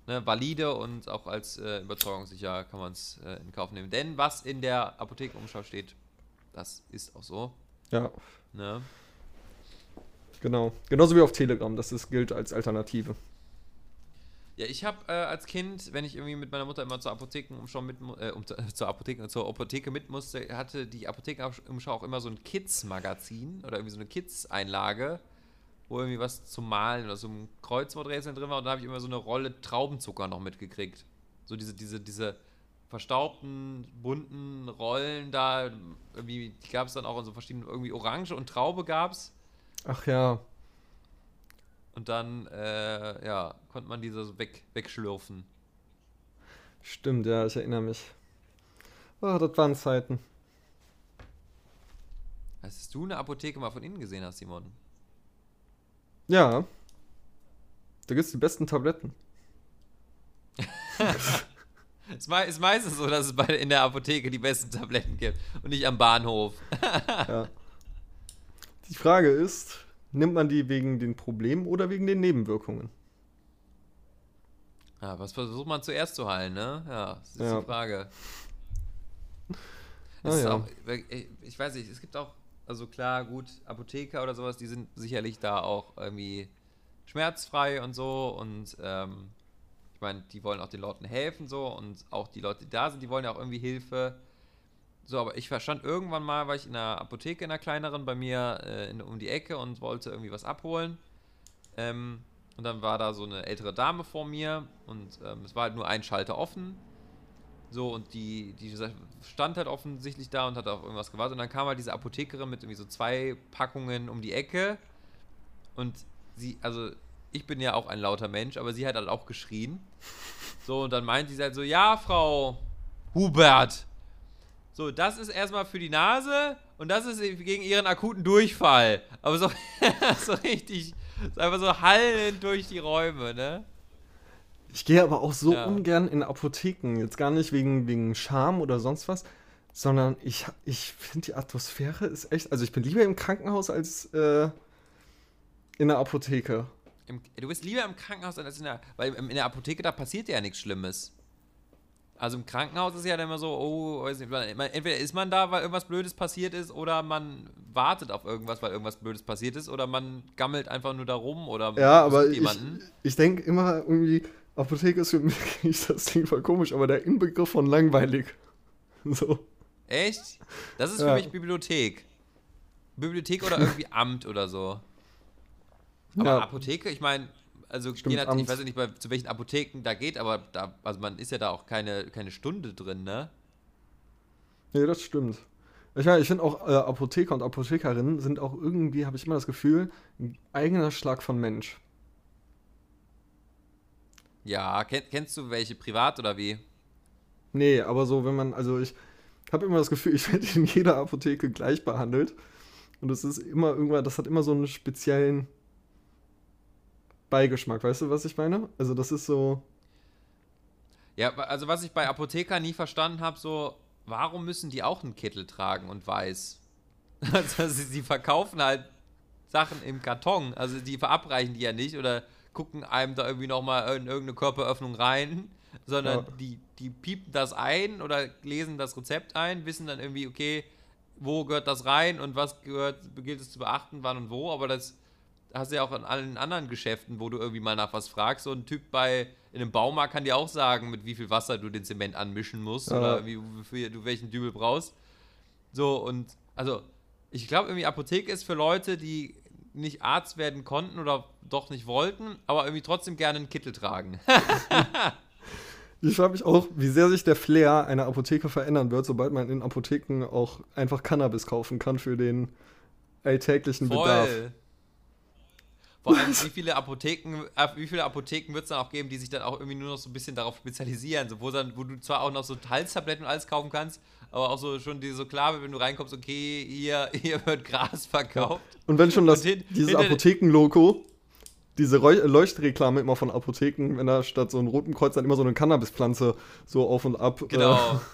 ne, valide und auch als äh, überzeugungssicher kann man es äh, in Kauf nehmen. Denn was in der Apothekenumschau steht, das ist auch so. Ja, Ne? Genau. Genauso wie auf Telegram, das ist, gilt als Alternative. Ja, ich habe äh, als Kind, wenn ich irgendwie mit meiner Mutter immer zur Apothekenumschau mit, mu- äh, um, zur Apotheke, zur Apotheke mit musste, hatte die Apothekenumschau auch immer so ein Kids-Magazin oder irgendwie so eine Kids-Einlage, wo irgendwie was zum Malen oder so ein Kreuzworträtsel drin war und da habe ich immer so eine Rolle Traubenzucker noch mitgekriegt. So diese, diese, diese verstaubten, bunten Rollen da, irgendwie, die gab es dann auch in so verschiedenen, irgendwie Orange und Traube gab's. Ach ja. Und dann, äh, ja, konnte man diese so weg, wegschlürfen. Stimmt, ja, ich erinnere mich. Ah, das waren Zeiten. Hast du eine Apotheke mal von innen gesehen hast, Simon? Ja. Da gibt's die besten Tabletten. Es ist meistens so, dass es bei, in der Apotheke die besten Tabletten gibt und nicht am Bahnhof. Ja. Die Frage ist, nimmt man die wegen den Problemen oder wegen den Nebenwirkungen? Ja, was versucht man zuerst zu heilen, ne? Ja, das ist Ja. die Frage. Ah, Es ist ja. auch, ich weiß nicht, es gibt auch, also klar, gut, Apotheker oder sowas, die sind sicherlich da auch irgendwie schmerzfrei und so und ähm, ich meine, die wollen auch den Leuten helfen so und auch die Leute, die da sind, die wollen ja auch irgendwie Hilfe. So, aber ich verstand irgendwann mal, war ich in einer Apotheke, in einer kleineren, bei mir äh, in, um die Ecke und wollte irgendwie was abholen. Ähm, und dann war da so eine ältere Dame vor mir und ähm, es war halt nur ein Schalter offen. So, und die, die stand halt offensichtlich da und hat auf irgendwas gewartet. Und dann kam halt diese Apothekerin mit irgendwie so zwei Packungen um die Ecke. Und sie, also ich bin ja auch ein lauter Mensch, aber sie hat halt auch geschrien. So, und dann meinte sie halt so, ja, Frau Hubert. So, das ist erstmal für die Nase und das ist gegen ihren akuten Durchfall. Aber so, so richtig, ist einfach so hallend durch die Räume, ne? Ich gehe aber auch so Ja. ungern in Apotheken. Jetzt gar nicht wegen, wegen Scham oder sonst was, sondern ich, ich finde die Atmosphäre ist echt. Also ich bin lieber im Krankenhaus als äh, in der Apotheke. Im, du bist lieber im Krankenhaus als in der. Weil in der Apotheke, da passiert ja nichts Schlimmes. Also im Krankenhaus ist ja dann immer so, oh, weiß nicht, entweder ist man da, weil irgendwas Blödes passiert ist, oder man wartet auf irgendwas, weil irgendwas Blödes passiert ist, oder man gammelt einfach nur da rum oder Ja, aber besucht ich, jemanden. ich denke immer irgendwie, Apotheke ist für mich, das klingt voll komisch, aber der Inbegriff von langweilig. So. Echt? Das ist für Ja. mich Bibliothek. Bibliothek oder irgendwie Amt oder so. Aber Ja. Apotheke, ich meine, also Stimmt, je nach, ich weiß ja nicht, bei, zu welchen Apotheken da geht, aber da, also man ist ja da auch keine, keine Stunde drin, ne? Nee, das stimmt. Ich meine, ich finde auch äh, Apotheker und Apothekerinnen sind auch irgendwie, habe ich immer das Gefühl, ein eigener Schlag von Mensch. Ja, kenn, kennst du welche privat oder wie? Nee, aber so, wenn man, also ich habe immer das Gefühl, ich werde in jeder Apotheke gleich behandelt. Und das ist immer irgendwann, das hat immer so einen speziellen Beigeschmack, weißt du, was ich meine? Also das ist so, Ja, also was ich bei Apothekern nie verstanden habe, so, warum müssen die auch einen Kittel tragen und weiß? Also sie, sie verkaufen halt Sachen im Karton, also die verabreichen die ja nicht oder gucken einem da irgendwie nochmal in irgendeine Körperöffnung rein, sondern Ja. die, die piepen das ein oder lesen das Rezept ein, wissen dann irgendwie, okay, wo gehört das rein und was gehört, gilt es zu beachten, wann und wo, aber das hast du ja auch in allen anderen Geschäften, wo du irgendwie mal nach was fragst. So ein Typ bei in einem Baumarkt kann dir auch sagen, mit wie viel Wasser du den Zement anmischen musst Ja. oder wie, wofür du welchen Dübel brauchst. So und also ich glaube irgendwie Apotheke ist für Leute, die nicht Arzt werden konnten oder doch nicht wollten, aber irgendwie trotzdem gerne einen Kittel tragen. ich frage mich auch, wie sehr sich der Flair einer Apotheke verändern wird, sobald man in Apotheken auch einfach Cannabis kaufen kann für den alltäglichen Bedarf. Vor allem, wie viele Apotheken, äh, wie viele Apotheken wird es dann auch geben, die sich dann auch irgendwie nur noch so ein bisschen darauf spezialisieren, so, wo, dann, wo du zwar auch noch so Halstabletten und alles kaufen kannst, aber auch so schon die so klar wird, wenn du reinkommst, okay, hier, hier wird Gras verkauft. Und wenn schon das, hin- dieses Apothekenlogo, diese Leuchtreklame immer von Apotheken, wenn da statt so einem roten Kreuz dann immer so eine Cannabispflanze so auf und ab. Genau.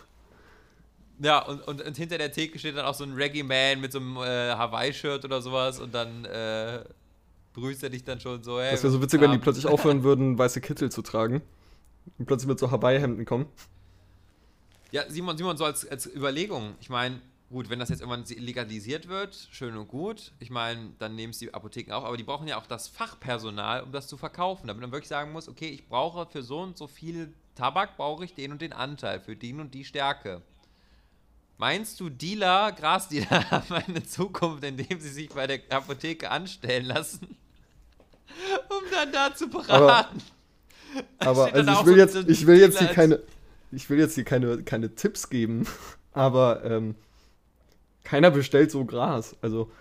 Ja, und, und, und hinter der Theke steht dann auch so ein Reggae-Man mit so einem äh, Hawaii-Shirt oder sowas und dann äh, begrüßt er dich dann schon so, hey. Das wäre so witzig, wenn die plötzlich aufhören würden, weiße Kittel zu tragen. Und plötzlich mit so Hawaii-Hemden kommen. Ja, Simon, Simon, so als, als Überlegung, ich meine, gut, wenn das jetzt irgendwann legalisiert wird, schön und gut. Ich meine, dann nehmen es die Apotheken auch, aber die brauchen ja auch das Fachpersonal, um das zu verkaufen, damit man wirklich sagen muss, okay, ich brauche für so und so viel Tabak brauche ich den und den Anteil, für den und die Stärke. Meinst du, Dealer, Grasdealer haben eine Zukunft, indem sie sich bei der Apotheke anstellen lassen, um dann da zu beraten? Aber dann also ich will so jetzt, ich will jetzt hier keine, ich will jetzt hier keine, keine Tipps geben, aber ähm, keiner bestellt so Gras. Also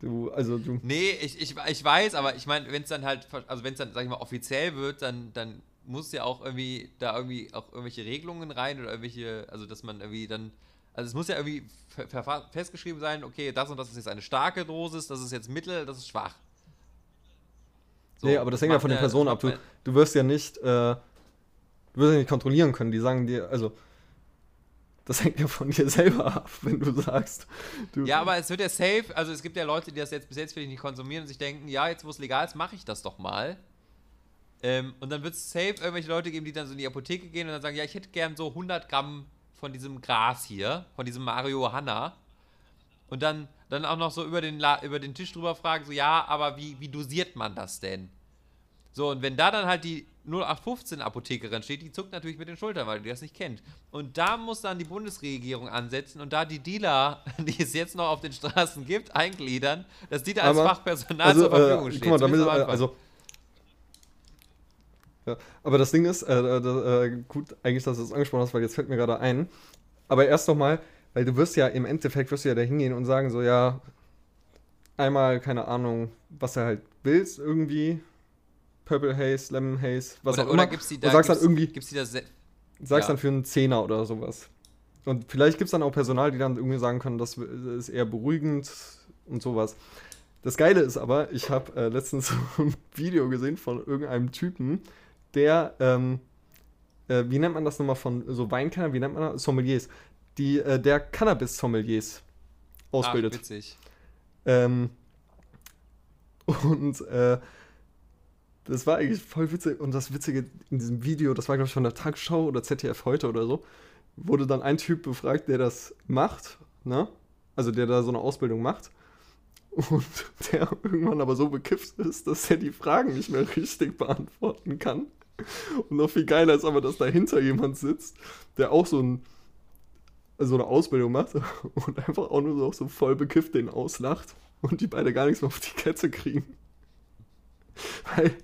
du, also du, Nee, ich, ich, ich weiß, aber ich meine, wenn es dann halt, also wenn es dann, sag ich mal, offiziell wird, dann, dann muss ja auch irgendwie da irgendwie auch irgendwelche Regelungen rein oder irgendwelche, also dass man irgendwie dann, also es muss ja irgendwie festgeschrieben sein, okay, das und das ist jetzt eine starke Dosis, das ist jetzt mittel, das ist schwach. So, nee, aber das hängt ja von den Personen ab. Du, du wirst ja nicht, äh, du wirst ja nicht kontrollieren können. Die sagen dir, also das hängt ja von dir selber ab, wenn du sagst. Du, Ja, aber es wird ja safe, also es gibt ja Leute, die das jetzt bis jetzt vielleicht nicht konsumieren und sich denken, ja, jetzt wo es legal ist, mache ich das doch mal. Ähm, und dann wird es safe irgendwelche Leute geben, die dann so in die Apotheke gehen und dann sagen, ja, ich hätte gern so 100 Gramm von diesem Gras hier, von diesem Marihuana. Und dann, dann auch noch so über den, La über den Tisch drüber fragen, so, ja, aber wie, wie dosiert man das denn? So, und wenn da dann halt die 0815-Apothekerin steht, die zuckt natürlich mit den Schultern, weil die das nicht kennt. Und da muss dann die Bundesregierung ansetzen und da die Dealer, die es jetzt noch auf den Straßen gibt, eingliedern, dass die da als Aber- Fachpersonal also, zur Verfügung äh, stehen. guck mal, damit, äh, also ja, aber das Ding ist, äh, äh, gut, eigentlich, dass du das angesprochen hast, weil jetzt fällt mir gerade ein. Aber erst noch mal, weil du wirst ja im Endeffekt wirst du ja da hingehen und sagen so, ja, einmal, keine Ahnung, was du halt willst, irgendwie. Purple Haze, Lemon Haze, was oder, auch oder immer. gibt's die und da, sagst dann gibt's, irgendwie, gibt's die da sagst ja. dann für einen Zehner oder sowas. Und vielleicht gibt es dann auch Personal, die dann irgendwie sagen können, das ist eher beruhigend und sowas. Das Geile ist aber, ich habe äh, letztens so ein Video gesehen von irgendeinem Typen, der, ähm, äh, wie nennt man das nochmal von so Weinkenner, wie nennt man das? Sommeliers, die, äh, der Cannabis-Sommeliers ausbildet. Ach, witzig. Ähm, und äh, das war eigentlich voll witzig. Und das Witzige in diesem Video, das war, glaube ich, von der Tagesschau oder ZDF heute oder so, wurde dann ein Typ befragt, der das macht, ne? Also der da so eine Ausbildung macht. Und der irgendwann aber so bekifft ist, dass er die Fragen nicht mehr richtig beantworten kann. Und noch viel geiler ist aber, dass dahinter jemand sitzt, der auch so ein so eine Ausbildung macht und einfach auch nur so, so voll bekifft den auslacht und die beide gar nichts mehr auf die Kette kriegen. Weil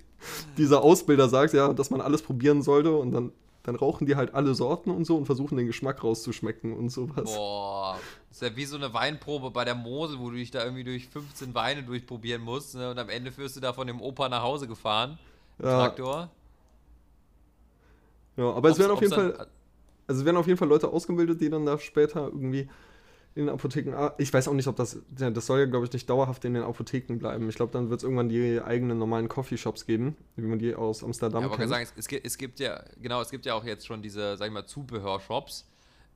dieser Ausbilder sagt ja, dass man alles probieren sollte und dann, dann rauchen die halt alle Sorten und so und versuchen den Geschmack rauszuschmecken und sowas. Boah, das ist ja wie so eine Weinprobe bei der Mosel, wo du dich da irgendwie durch 15 Weine durchprobieren musst ne? und am Ende wirst du da von dem Opa nach Hause gefahren. Ja, Traktor. ja, aber es Ob's- werden auf jeden dann- Fall, also es werden auf jeden Fall Leute ausgebildet, die dann da später irgendwie in den Apotheken, ich weiß auch nicht, ob das, ja, das soll ja glaube ich nicht dauerhaft in den Apotheken bleiben. Ich glaube, dann wird es irgendwann die eigenen normalen Coffeeshops geben, wie man die aus Amsterdam Ja, aber kennt. sagen, es, es, gibt, es gibt ja, genau, es gibt ja auch jetzt schon diese, sag ich mal, Zubehörshops.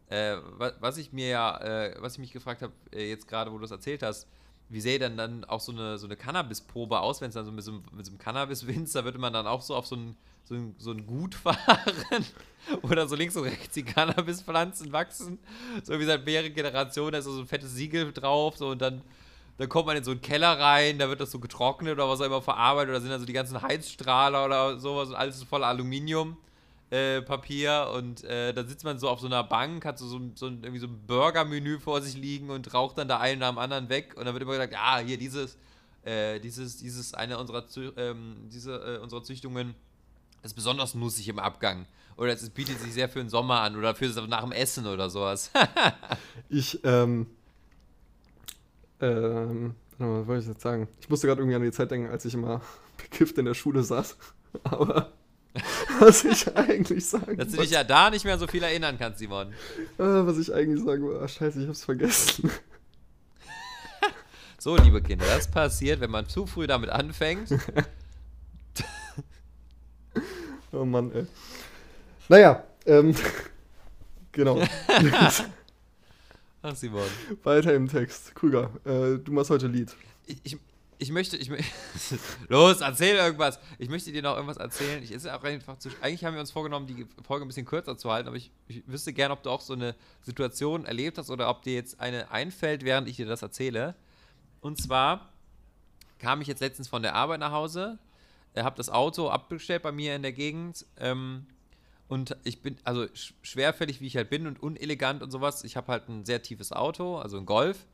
Äh, was, was ich mir ja, äh, was ich mich gefragt habe, äh, jetzt gerade, wo du es erzählt hast, wie sähe denn dann auch so eine, so eine Cannabis-Probe aus, wenn es dann so mit so einem, mit so einem Cannabis-Winzer, würde man dann auch so auf so ein, so ein, so ein Gut fahren, wo dann so links und rechts die Cannabis-Pflanzen wachsen, so wie seit mehreren Generationen, da ist so ein fettes Siegel drauf, so und dann dann kommt man in so einen Keller rein, da wird das so getrocknet oder was auch immer verarbeitet, oder sind dann so die ganzen Heizstrahler oder sowas und alles ist voller Aluminium. Äh, Papier und äh, dann sitzt man so auf so einer Bank, hat so, so, so ein, irgendwie so ein Burger-Menü vor sich liegen und raucht dann da einen nach dem anderen weg und dann wird immer gesagt, ah, hier dieses, äh, dieses, dieses, eine unserer, Zü ähm, diese, äh, unserer Züchtungen ist besonders nussig im Abgang. Oder es bietet sich sehr für den Sommer an oder für nach dem Essen oder sowas. Ich, ähm, ähm, was wollte ich jetzt sagen? Ich musste gerade irgendwie an die Zeit denken, als ich immer bekifft in der Schule saß. Aber was ich eigentlich sagen Dass du dich ja da nicht mehr so viel erinnern kannst, Simon. äh, was ich eigentlich sagen wollte, ah, scheiße, ich hab's vergessen. So, liebe Kinder, das passiert, wenn man zu früh damit anfängt. Oh Mann, ey. Naja, ähm, genau. Ach, Simon. Weiter im Text. Krüger, äh, du machst heute Lied. Ich, ich, ich möchte, ich Los, erzähl irgendwas. Ich möchte dir noch irgendwas erzählen. Ich ist auch einfach zu, eigentlich haben wir uns vorgenommen, die Folge ein bisschen kürzer zu halten, aber ich, ich wüsste gerne, ob du auch so eine Situation erlebt hast oder ob dir jetzt eine einfällt, während ich dir das erzähle. Und zwar kam ich jetzt letztens von der Arbeit nach Hause, äh, habe das Auto abgestellt bei mir in der Gegend ähm, und ich bin, also sch schwerfällig wie ich halt bin und unelegant und sowas. Ich habe halt ein sehr tiefes Auto, also ein Golf.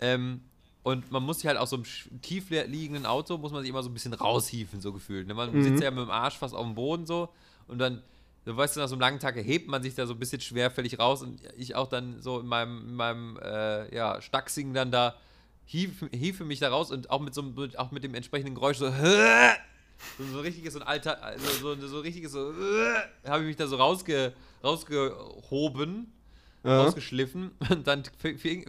Ähm, und man muss sich halt aus so einem tief liegenden Auto, muss man sich immer so ein bisschen raushieven, so gefühlt. Ne? Man sitzt ja mit dem Arsch fast auf dem Boden so und dann, du weißt du, nach so einem langen Tag erhebt man sich da so ein bisschen schwerfällig raus und ich auch dann so in meinem, in meinem äh, ja, Stachsing dann da hiefe, hiefe mich da raus und auch mit so einem- auch mit dem entsprechenden Geräusch so, so, so richtiges, so ein alter, also so, so richtiges so, habe ich mich da so rausge, rausgehoben Ja. rausgeschliffen und dann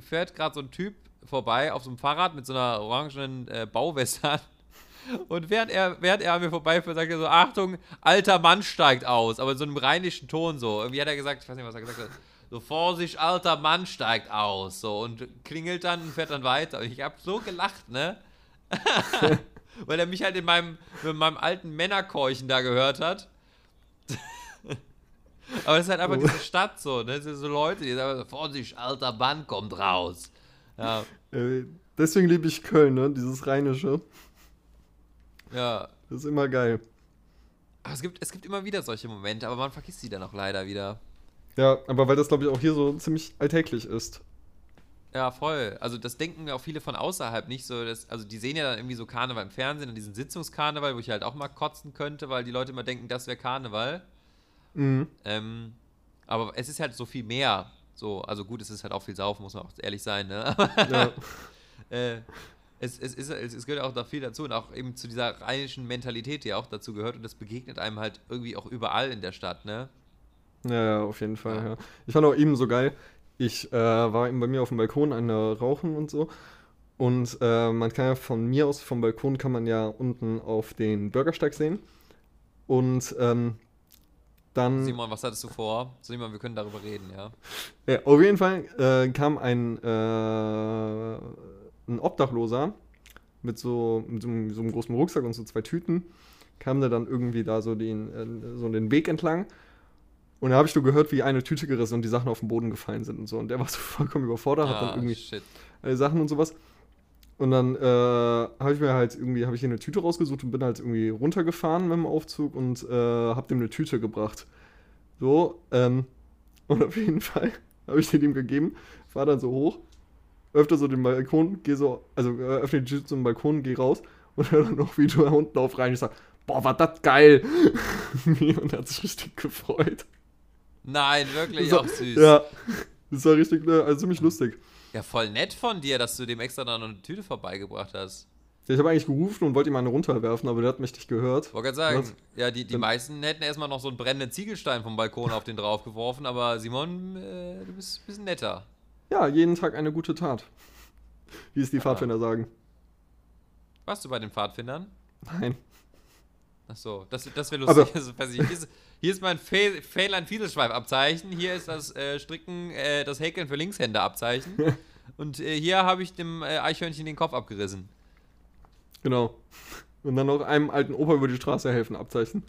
fährt gerade so ein Typ vorbei auf so einem Fahrrad mit so einer orangenen äh, Bauweste an. Und während er, während er an mir vorbeifährt, sagt er so, Achtung, alter Mann steigt aus, aber in so einem rheinischen Ton so. Irgendwie hat er gesagt, ich weiß nicht, was er gesagt hat, so Vorsicht, alter Mann steigt aus, so und klingelt dann und fährt dann weiter. Und ich habe so gelacht, ne? Weil er mich halt in meinem, in meinem alten Männerkeuchen da gehört hat. Aber das ist halt einfach Oh. diese Stadt so, ne? Das sind so Leute, die sagen, Vorsicht, alter Mann kommt raus. Ja, Äh, deswegen liebe ich Köln, ne? Dieses Rheinische. ja. Das ist immer geil. Aber es gibt, es gibt immer wieder solche Momente, aber man vergisst sie dann auch leider wieder. Ja, aber weil das, glaube ich, auch hier so ziemlich alltäglich ist. Ja, voll. Also das denken auch viele von außerhalb nicht so. Dass, also die sehen ja dann irgendwie so Karneval im Fernsehen und diesen Sitzungskarneval, wo ich halt auch mal kotzen könnte, weil die Leute immer denken, das wäre Karneval. Mhm. Ähm, aber es ist halt so viel mehr. So, also gut, es ist halt auch viel Saufen, muss man auch ehrlich sein, ne? Ja. äh, es, es, ist, es, es gehört auch da viel dazu und auch eben zu dieser rheinischen Mentalität, die auch dazu gehört und das begegnet einem halt irgendwie auch überall in der Stadt, ne? Ja, ja, auf jeden Fall, Ja. ja. Ich fand auch eben so geil. Ich äh, war eben bei mir auf dem Balkon eine rauchen und so. Und äh, man kann ja von mir aus, vom Balkon kann man ja unten auf den Bürgersteig sehen. Und ähm, dann. Simon, was hattest du vor? Simon, wir können darüber reden, ja. Ja, auf jeden Fall äh, kam ein, äh, ein Obdachloser mit so, mit so, einem, so einem großen Rucksack und so zwei Tüten, kam der dann irgendwie da so den, äh, so den Weg entlang. Und da habe ich so gehört, wie eine Tüte gerissen und die Sachen auf den Boden gefallen sind und so. Und der war so vollkommen überfordert, hat Ah, dann irgendwie shit. äh, Sachen und sowas. Und dann äh, habe ich mir halt irgendwie, habe ich hier eine Tüte rausgesucht und bin halt irgendwie runtergefahren mit dem Aufzug und äh, habe dem eine Tüte gebracht. So, ähm, und auf jeden Fall habe ich den ihm gegeben, fahr dann so hoch, öffne so den Balkon, geh so, also äh, öffne die Tüte zum Balkon, geh raus und höre dann noch, wie du da unten auf rein. Ich sag, boah, war das geil! und er hat sich richtig gefreut. Nein, wirklich auch süß. Ja, das war richtig, äh, also ziemlich lustig. Ja, voll nett von dir, dass du dem extra dann noch eine Tüte vorbeigebracht hast. Ja, Ich habe eigentlich gerufen und wollte ihm eine runterwerfen, aber der hat mich nicht gehört. Wollte gerade sagen, Was? ja, die, die meisten hätten erstmal noch so einen brennenden Ziegelstein vom Balkon auf den draufgeworfen, aber Simon, äh, du bist ein bisschen netter. Ja, jeden Tag eine gute Tat. Wie es die Pfadfinder sagen. Warst du bei den Pfadfindern? Nein. Ach so, das, das wäre Aber- lustig. Also, weiß ich, ist, hier ist mein Fähnlein-Fiedelschweif-Abzeichen, hier ist das äh, Stricken, äh, das Häkeln für Linkshänder-Abzeichen und äh, hier habe ich dem äh, Eichhörnchen den Kopf abgerissen. Genau. Und dann noch einem alten Opa über die Straße helfen, Abzeichen.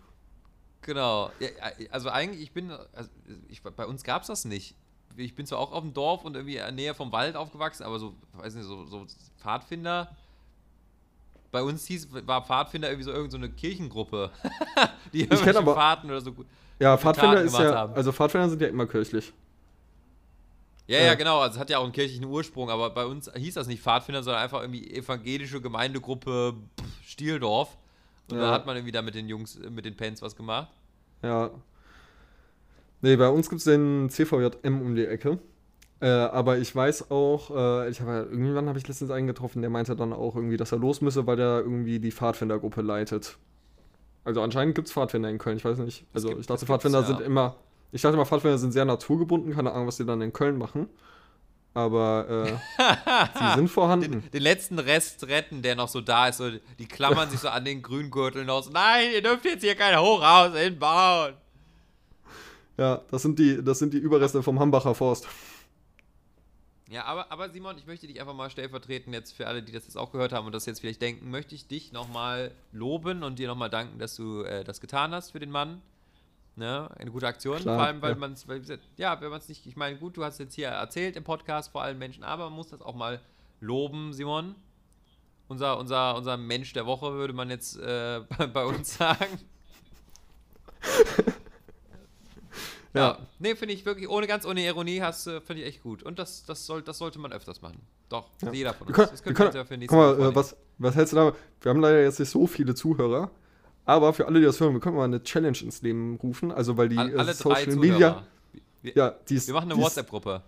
Genau. Ja, also eigentlich, ich bin, also ich, bei uns gab es das nicht. Ich bin zwar auch auf dem Dorf und irgendwie in der Nähe vom Wald aufgewachsen, aber so, weiß nicht, so, so Pfadfinder. Bei uns hieß, war Pfadfinder irgendwie so irgendeine so eine Kirchengruppe, die irgendwelche aber- Fahrten oder so. Ja, Taten Pfadfinder ist ja. haben. Also Pfadfinder sind ja immer kirchlich. Ja, ja, Ja. genau. Also es hat ja auch einen kirchlichen Ursprung, aber bei uns hieß das nicht Pfadfinder, sondern einfach irgendwie evangelische Gemeindegruppe Stieldorf. Und da Ja. hat man irgendwie da mit den Jungs, äh, mit den Pens was gemacht. Ja. Nee, bei uns gibt es den CVJM um die Ecke. Äh, aber ich weiß auch, äh, ich habe ja, irgendwann habe ich letztens einen getroffen, der meinte dann auch irgendwie, dass er los müsse, weil der irgendwie die Pfadfindergruppe leitet. Also anscheinend gibt es Pfadfinder in Köln, ich weiß nicht. Also gibt- ich dachte, Pfadfinder ja. sind immer, ich dachte immer, Pfadfinder sind sehr naturgebunden, keine Ahnung, was die dann in Köln machen. Aber äh, sie sind vorhanden. Den, den letzten Rest retten, der noch so da ist. So, die klammern sich so an den Grüngürteln aus. Nein, ihr dürft jetzt hier kein Hochhaus hinbauen. Ja, das sind die, das sind die Überreste vom Hambacher Forst. Ja, aber, aber Simon, ich möchte dich einfach mal stellvertreten, jetzt für alle, die das jetzt auch gehört haben und das jetzt vielleicht denken, möchte ich dich nochmal loben und dir nochmal danken, dass du äh, das getan hast für den Mann. Ne? Eine gute Aktion, Klar, vor allem, weil ja. man es, ja, wenn man es nicht, ich meine, gut, du hast jetzt hier erzählt im Podcast vor allen Menschen, aber man muss das auch mal loben, Simon. Unser, unser, unser Mensch der Woche, würde man jetzt äh, bei, bei uns sagen. Ja. Ja. Nee, finde ich wirklich, ohne ganz ohne Ironie, hast du, finde ich echt gut. Und das, das, soll, das sollte man öfters machen. Doch, Ja. jeder von Wir uns. können, das wir könnten wir können, ja für nächste guck mal, äh, was, was hältst du da? Wir haben leider jetzt nicht so viele Zuhörer, aber für alle, die das hören, wir können mal eine Challenge ins Leben rufen. Also, weil die äh, alle drei Social. Media, Wir, ja, die ist, wir machen eine WhatsApp-Gruppe.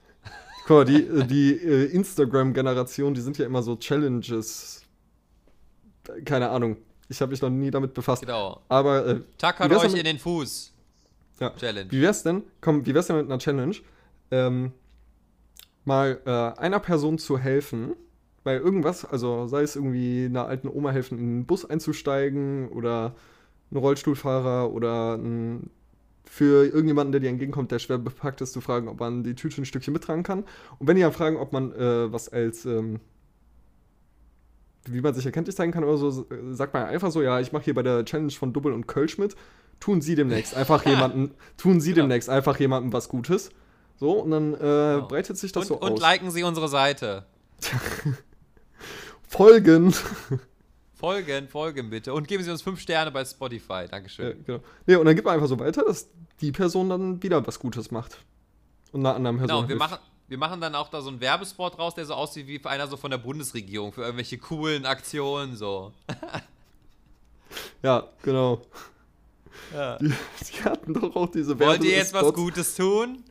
Guck mal, die, äh, die äh, Instagram-Generation, die sind ja immer so Challenges. Äh, Keine Ahnung. Ich habe mich noch nie damit befasst. Genau. Aber äh, Tackert euch in den Fuß. Ja. Challenge. Wie wär's denn? Komm, wie wär's denn mit einer Challenge? Ähm, mal äh, einer Person zu helfen bei irgendwas, also sei es irgendwie einer alten Oma helfen, in den Bus einzusteigen oder ein Rollstuhlfahrer oder ein, für irgendjemanden, der dir entgegenkommt, der schwer bepackt ist, zu fragen, ob man die Tüte ein Stückchen mittragen kann. Und wenn die dann fragen, ob man äh, was als ähm, wie man sich erkenntlich zeigen kann oder so, äh, sagt man einfach so, ja, ich mache hier bei der Challenge von Double und Kölsch mit. Tun Sie demnächst einfach jemanden, tun Sie Genau. demnächst einfach jemandem was Gutes. So, und dann äh, Genau. breitet sich das Und, so und aus. liken Sie unsere Seite. Folgen. Folgen, folgen bitte. Und geben Sie uns fünf Sterne bei Spotify. ja, Dankeschön. genau. Nee, und dann gibt man einfach so weiter, dass die Person dann wieder was Gutes macht. Und einer anderen Person. Genau, wir hilft. machen, wir machen dann auch da so einen Werbespot raus, der so aussieht wie einer so von der Bundesregierung für irgendwelche coolen Aktionen so. Ja, genau. Ja. Die, die hatten doch auch diese Wollt ihr jetzt was Werbespots. Gutes tun?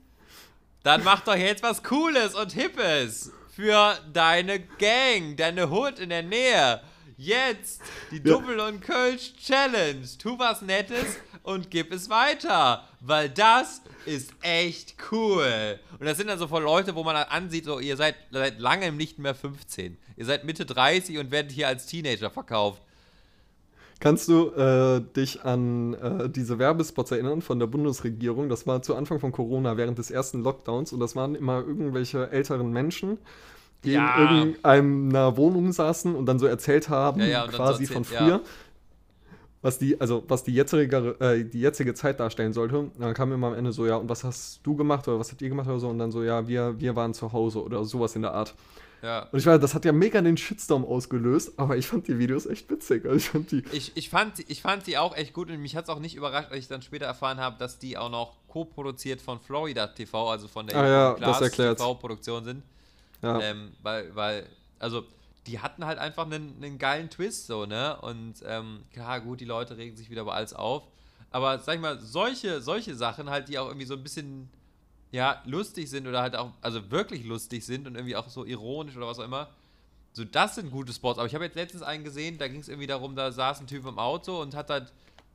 Dann macht doch jetzt was Cooles und Hippes für deine Gang, deine Hood in der Nähe. Jetzt die. Double und Kölsch Challenge. Tu was Nettes und gib es weiter, weil das ist echt cool. Und das sind dann so voll Leute, wo man dann ansieht, so ihr seid seit langem nicht mehr 15. Ihr seid Mitte 30 und werdet hier als Teenager verkauft. Kannst du äh, dich an äh, diese Werbespots erinnern von der Bundesregierung? Das war zu Anfang von Corona, während des ersten Lockdowns. Und das waren immer irgendwelche älteren Menschen, die Ja. in irgendeiner Wohnung saßen und dann so erzählt haben, Ja, ja, quasi so von erzählt- früher. Was die, also was die jetzige, äh, die jetzige Zeit darstellen sollte. Und dann kam immer am Ende so, ja, und was hast du gemacht oder was habt ihr gemacht oder so? Und dann so, ja, wir, wir waren zu Hause oder sowas in der Art. Ja. Und ich weiß, das hat ja mega den Shitstorm ausgelöst, aber ich fand die Videos echt witzig. Also ich fand die. Ich, ich, fand, sie- ich fand sie auch echt gut und mich hat es auch nicht überrascht, als ich dann später erfahren habe, dass die auch noch co-produziert von Florida TV, also von der Ah ja. TV-Produktion sind. Ja. Ähm, weil, weil, also, die hatten halt einfach einen, einen geilen Twist, so, ne? Und, ähm, klar, gut, die Leute regen sich wieder über alles auf. Aber, sag ich mal, solche, solche Sachen halt, die auch irgendwie so ein bisschen, ja, lustig sind oder halt auch, also wirklich lustig sind und irgendwie auch so ironisch oder was auch immer. So, das sind gute Spots. Aber ich habe jetzt letztens einen gesehen, da ging es irgendwie darum, da saß ein Typ im Auto und hat halt,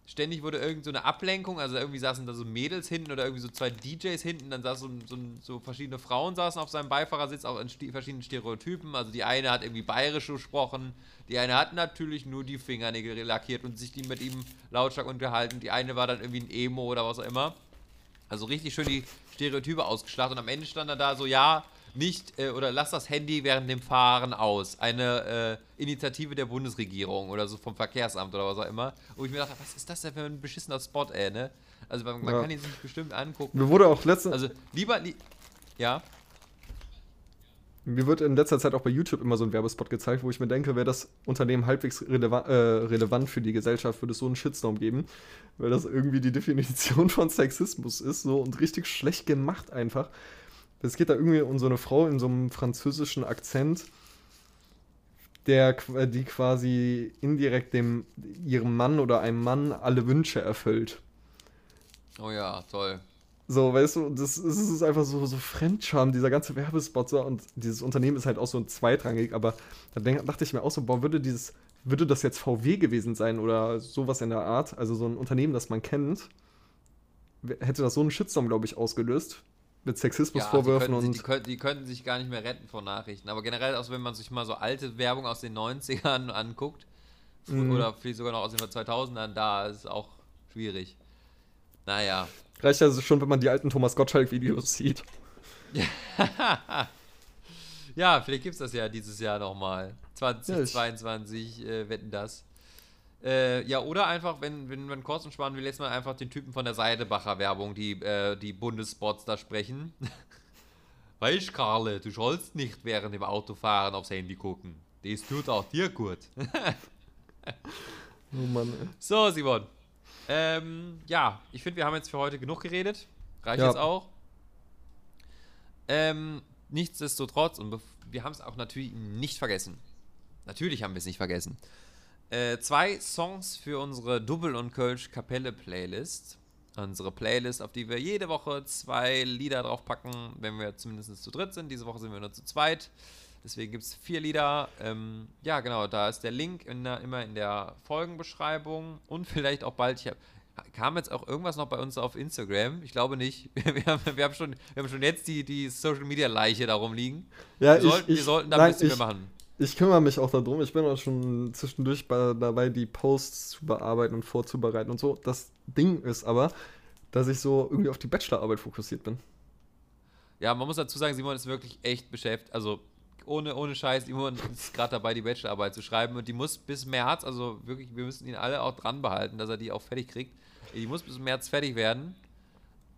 ständig wurde irgend so eine Ablenkung, also irgendwie saßen da so Mädels hinten oder irgendwie so zwei DJs hinten, dann saß so, so, so verschiedene Frauen saßen auf seinem Beifahrersitz, auch in verschiedenen Stereotypen. Also die eine hat irgendwie bayerisch gesprochen, die eine hat natürlich nur die Fingernägel lackiert und sich die mit ihm lautstark unterhalten. Die eine war dann irgendwie ein Emo oder was auch immer. Also richtig schön die Stereotype ausgeschlachtet und am Ende stand er da so, ja, nicht, äh, oder lass das Handy während dem Fahren aus. Eine äh, Initiative der Bundesregierung oder so vom Verkehrsamt oder was auch immer. Wo ich mir dachte, was ist das denn für ein beschissener Spot, ey, ne? Also man, man Ja. kann ihn sich bestimmt angucken. Mir wurde auch letztens, Also lieber, li ja, mir wird in letzter Zeit auch bei YouTube immer so ein Werbespot gezeigt, wo ich mir denke, wäre das Unternehmen halbwegs releva äh, relevant für die Gesellschaft, würde es so einen Shitstorm geben, weil das irgendwie die Definition von Sexismus ist, so und richtig schlecht gemacht einfach. Es geht da irgendwie um so eine Frau in so einem französischen Akzent, der, die quasi indirekt dem ihrem Mann oder einem Mann alle Wünsche erfüllt. oh ja, toll. So, weißt du, das, das ist einfach so, so Fremdscham, dieser ganze Werbespot so, und dieses Unternehmen ist halt auch so ein zweitrangig, aber da dachte ich mir auch so, boah, würde dieses, würde das jetzt VW gewesen sein oder sowas in der Art, also so ein Unternehmen, das man kennt, hätte das so einen Shitstorm, glaube ich, ausgelöst, mit Ja, Sexismusvorwürfen sich- und die, könnten, die könnten sich gar nicht mehr retten vor Nachrichten. Aber generell, auch wenn man sich mal so alte Werbung aus den 90ern anguckt, Mhm. oder vielleicht sogar noch aus den 2000ern, da ist es auch schwierig. Naja. Reicht also schon, wenn man die alten Thomas Gottschalk-Videos sieht. Ja, vielleicht gibt es das ja dieses Jahr nochmal. 2022, äh, wetten das. Äh, ja, oder einfach, wenn, wenn man kurz und spannend will, lässt man einfach den Typen von der Seidebacher Werbung, die, äh, die Bundesspots da sprechen. weißt Karle, du sollst nicht während dem Autofahren aufs Handy gucken. Das tut auch dir gut. Oh Mann, ey. So, Simon. Ähm, ja, ich finde, wir haben jetzt für heute genug geredet. Reicht Ja. jetzt auch. Ähm, nichtsdestotrotz, und wir haben es auch natürlich nicht vergessen. Natürlich haben wir es nicht vergessen. Äh, zwei Songs für unsere Double und Kölsch Kapelle Playlist. Unsere Playlist, auf die wir jede Woche zwei Lieder draufpacken, wenn wir zumindest zu dritt sind. Diese Woche sind wir nur zu zweit. Deswegen gibt es vier Lieder. Ähm, ja, genau, da ist der Link in der, immer in der Folgenbeschreibung und vielleicht auch bald. Ich hab, kam jetzt auch irgendwas noch bei uns auf Instagram? Ich glaube nicht. Wir haben, wir haben, schon, wir haben schon jetzt die, die Social Media Leiche darum liegen. Ja, wir, sollten, wir sollten da ein bisschen ich, mehr machen. Ich kümmere mich auch darum. Ich bin auch schon zwischendurch bei, dabei, die Posts zu bearbeiten und vorzubereiten und so. Das Ding ist aber, dass ich so irgendwie auf die Bachelorarbeit fokussiert bin. Ja, man muss dazu sagen, Simon ist wirklich echt beschäftigt. Also ohne, ohne Scheiß, Simon ist gerade dabei, die Bachelorarbeit zu schreiben und die muss bis März, also wirklich, wir müssen ihn alle auch dran behalten, dass er die auch fertig kriegt. Die muss bis März fertig werden.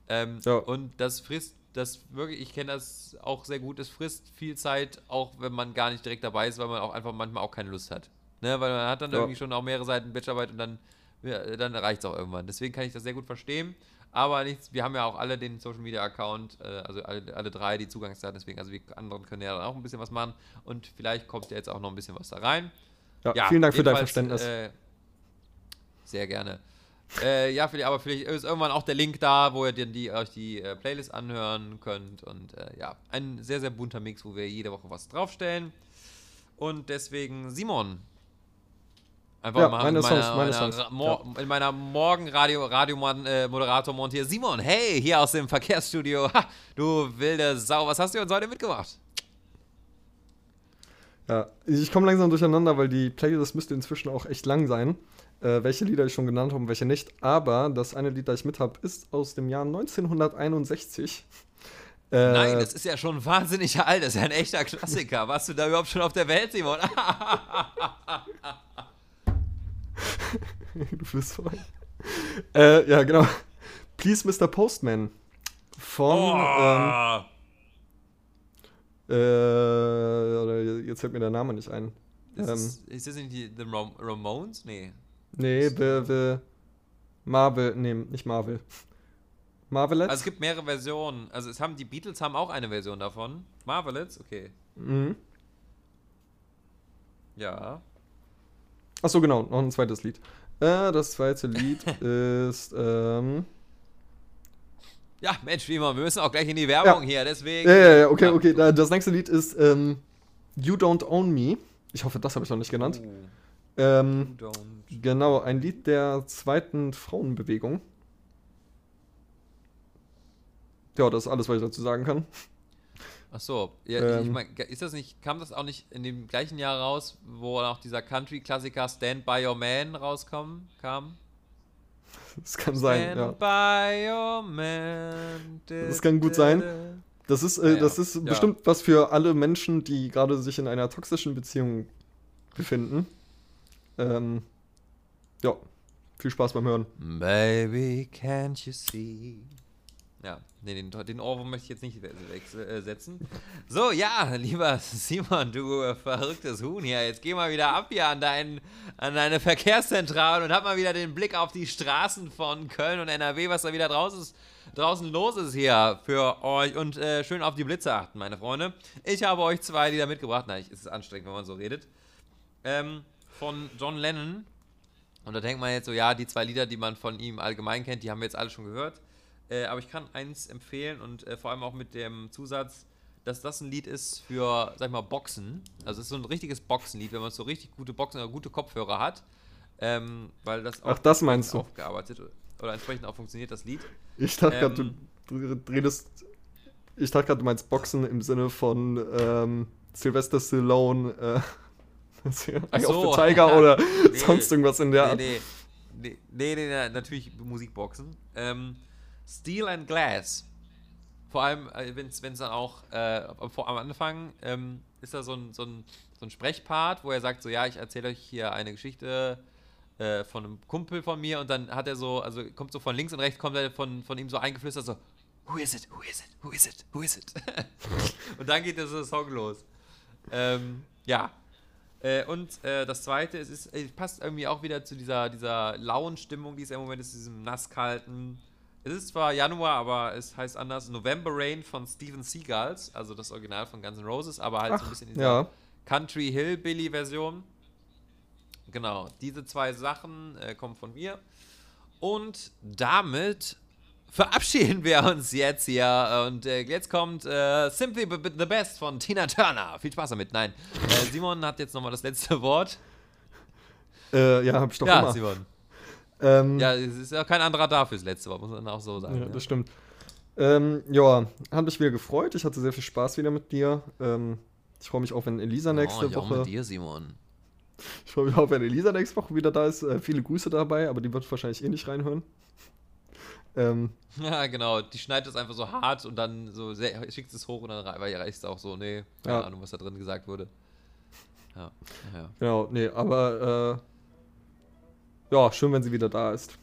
Ähm, Ja. Und das frisst, das wirklich, ich kenne das auch sehr gut, das frisst viel Zeit, auch wenn man gar nicht direkt dabei ist, weil man auch einfach manchmal auch keine Lust hat. Ne? Weil man hat dann Ja. irgendwie schon auch mehrere Seiten Bachelorarbeit und dann, ja, dann reicht es auch irgendwann. Deswegen kann ich das sehr gut verstehen. Aber nichts, wir haben ja auch alle den Social Media Account, äh, also alle, alle drei die Zugangsdaten, deswegen, also wir anderen können ja dann auch ein bisschen was machen und vielleicht kommt ja jetzt auch noch ein bisschen was da rein. Ja, vielen Dank für dein Verständnis. Äh, sehr gerne. äh, ja, vielleicht, aber vielleicht ist irgendwann auch der Link da, wo ihr den, die, euch die äh, Playlist anhören könnt. Und äh, ja, ein sehr, sehr bunter Mix, wo wir jede Woche was draufstellen. Und deswegen, Simon. Einfach Ja, mal meine in meiner, Songs, meine meiner, Songs, Mo in meiner Morgenradio Radio äh, Moderator montiert. Simon, hey, hier aus dem Verkehrsstudio. Ha, du wilde Sau, was hast du uns heute mitgebracht? Ja, ich komme langsam durcheinander, weil die Playlist müsste inzwischen auch echt lang sein. Äh, welche Lieder ich schon genannt habe und welche nicht. Aber das eine Lied, das ich mit habe, ist aus dem Jahr 1961. Äh, Nein, das ist ja schon wahnsinnig alt. Das ist ja ein echter Klassiker. Warst du da überhaupt schon auf der Welt, Simon? du bist voll. äh, ja, genau. Please, Mr. Postman. Von. Ähm, Oh. äh, oder jetzt fällt mir der Name nicht ein. Das ähm, ist, ist das nicht die The Ram Ramones? Nee. Nee, the, the Marvel. Nee, nicht Marvel. Marvelettes? Also es gibt mehrere Versionen. Also es haben die Beatles haben auch eine Version davon. Marvelettes, okay. mhm. Ja. Achso, genau, noch ein zweites Lied. Äh, das zweite Lied ist. Ähm, Ja, Mensch, wie immer, wir müssen auch gleich in die Werbung Ja. hier, deswegen. ja, ja, ja, okay, okay. da- Das nächste Lied ist ähm, You Don't Own Me. Ich hoffe, das habe ich noch nicht genannt. Oh, Ähm, don't. genau, ein Lied der zweiten Frauenbewegung. Ja, das ist alles, was ich dazu sagen kann. Ach so, ja, ich- ich Ähm. mein, ist das nicht, kam das auch nicht in dem gleichen Jahr raus, wo auch dieser Country-Klassiker Stand By Your Man rauskommen, kam? Das kann sein, Stand ja. By Your Man. Das kann gut sein. Das ist, äh, ja. das ist Ja. bestimmt was für alle Menschen, die gerade sich in einer toxischen Beziehung befinden. Ähm, ja, viel Spaß beim Hören. Baby, can't you see? Ja, nee, den, den Ohrwurm möchte ich jetzt nicht äh, setzen. So, ja, lieber Simon, du äh, verrücktes Huhn hier, jetzt geh mal wieder ab hier an, dein, an deine Verkehrszentrale und hab mal wieder den Blick auf die Straßen von Köln und NRW, was da wieder draußen, ist, draußen los ist hier für euch und äh, schön auf die Blitze achten, meine Freunde. Ich habe euch zwei Lieder mitgebracht. Es ist anstrengend, wenn man so redet. Ähm, von John Lennon. Und da denkt man jetzt so, ja, die zwei Lieder, die man von ihm allgemein kennt, die haben wir jetzt alle schon gehört. Äh, aber ich kann eins empfehlen und äh, vor allem auch mit dem Zusatz, dass das ein Lied ist für, sag ich mal, Boxen. Also es ist so ein richtiges Boxenlied, wenn man so richtig gute Boxen oder gute Kopfhörer hat. Ähm, weil das Ach, das meinst du? aufgearbeitet oder entsprechend auch funktioniert, das Lied. Ich dachte Ähm. gerade, du, du redest. Ich dachte gerade, du meinst Boxen im Sinne von ähm, Sylvester Stallone, äh, Eye of so. the Tiger oder Nee. sonst irgendwas in der Art. Nee, nee, nee, nee, nee, natürlich Musikboxen. Ähm, Steel and Glass Vor allem, äh, wenn es dann auch äh, am Anfang ähm, ist da so ein, so, ein, so ein Sprechpart, wo er sagt so, ja, ich erzähle euch hier eine Geschichte äh, von einem Kumpel von mir und dann hat er so, also kommt so von links und rechts, kommt er von, von ihm so eingeflüstert so, who is it, who is it, who is it, who is it? und dann geht so Song los. Ähm, ja. Äh, und äh, das zweite, es ist, es passt irgendwie auch wieder zu dieser, dieser lauen Stimmung, die es im Moment ist, diesem nasskalten. Es ist zwar Januar, aber es heißt anders November Rain von Steven Seagulls, also das Original von Guns N' Roses, aber halt so ein bisschen in dieser ja. Country Hillbilly Version. Genau, diese zwei Sachen äh, kommen von mir. Und damit verabschieden wir uns jetzt hier. Und äh, jetzt kommt äh, Simply the Best von Tina Turner. Viel Spaß damit. Nein, äh, Simon hat jetzt nochmal das letzte Wort. Äh, ja, hab ich doch ja, immer. Simon. Ähm, Ja, es ist ja kein anderer da fürs letzte Wort, muss man auch so sagen. Ja, Ja, das stimmt. Ähm, ja, hat mich wieder gefreut. Ich hatte sehr viel Spaß wieder mit dir. Ähm, ich freue mich auch, wenn Elisa nächste oh, ich auch Woche. mit dir, Simon. Ich freue mich auch, wenn Elisa nächste Woche wieder da ist. Äh, viele Grüße dabei, aber die wird wahrscheinlich eh nicht reinhören. Ähm, Ja, genau. Die schneidet es einfach so hart und dann so sehr, schickt es hoch und dann rei- reicht es auch so. Nee, keine Ja. Ahnung, was da drin gesagt wurde. Ja, ja. genau, nee, aber äh, ja, schön, wenn sie wieder da ist.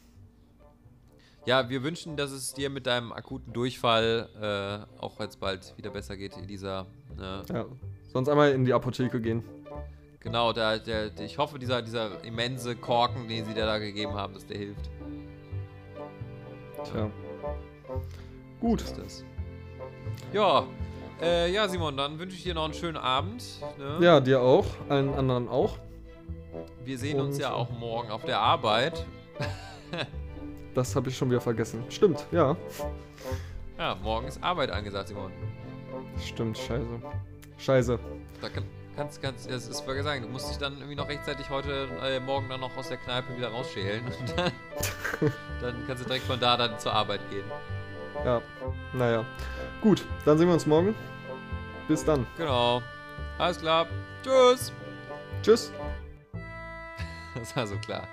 Ja, wir wünschen, dass es dir mit deinem akuten Durchfall äh, auch jetzt bald wieder besser geht, Elisa. Ne? Ja. Sonst einmal in die Apotheke gehen. Genau, der, der, der, ich hoffe, dieser, dieser immense Korken, den sie dir da gegeben haben, dass der hilft. Tja. Gut. ist das. Ja, äh, ja, Simon, dann wünsche ich dir noch einen schönen Abend. Ne? Ja, dir auch. Allen anderen auch. Wir sehen uns ja auch morgen auf der Arbeit. Das habe ich schon wieder vergessen. Stimmt, ja. Ja, morgen ist Arbeit angesagt, Simon. Stimmt, scheiße. Scheiße. Da kann, kannst, kannst, das ist vorher sagen, du musst dich dann irgendwie noch rechtzeitig heute, äh, morgen dann noch aus der Kneipe wieder rausschälen. Und dann, dann kannst du direkt von da dann zur Arbeit gehen. Ja, naja. Gut, dann sehen wir uns morgen. Bis dann. Genau. Alles klar. Tschüss. Tschüss. Das war so klar.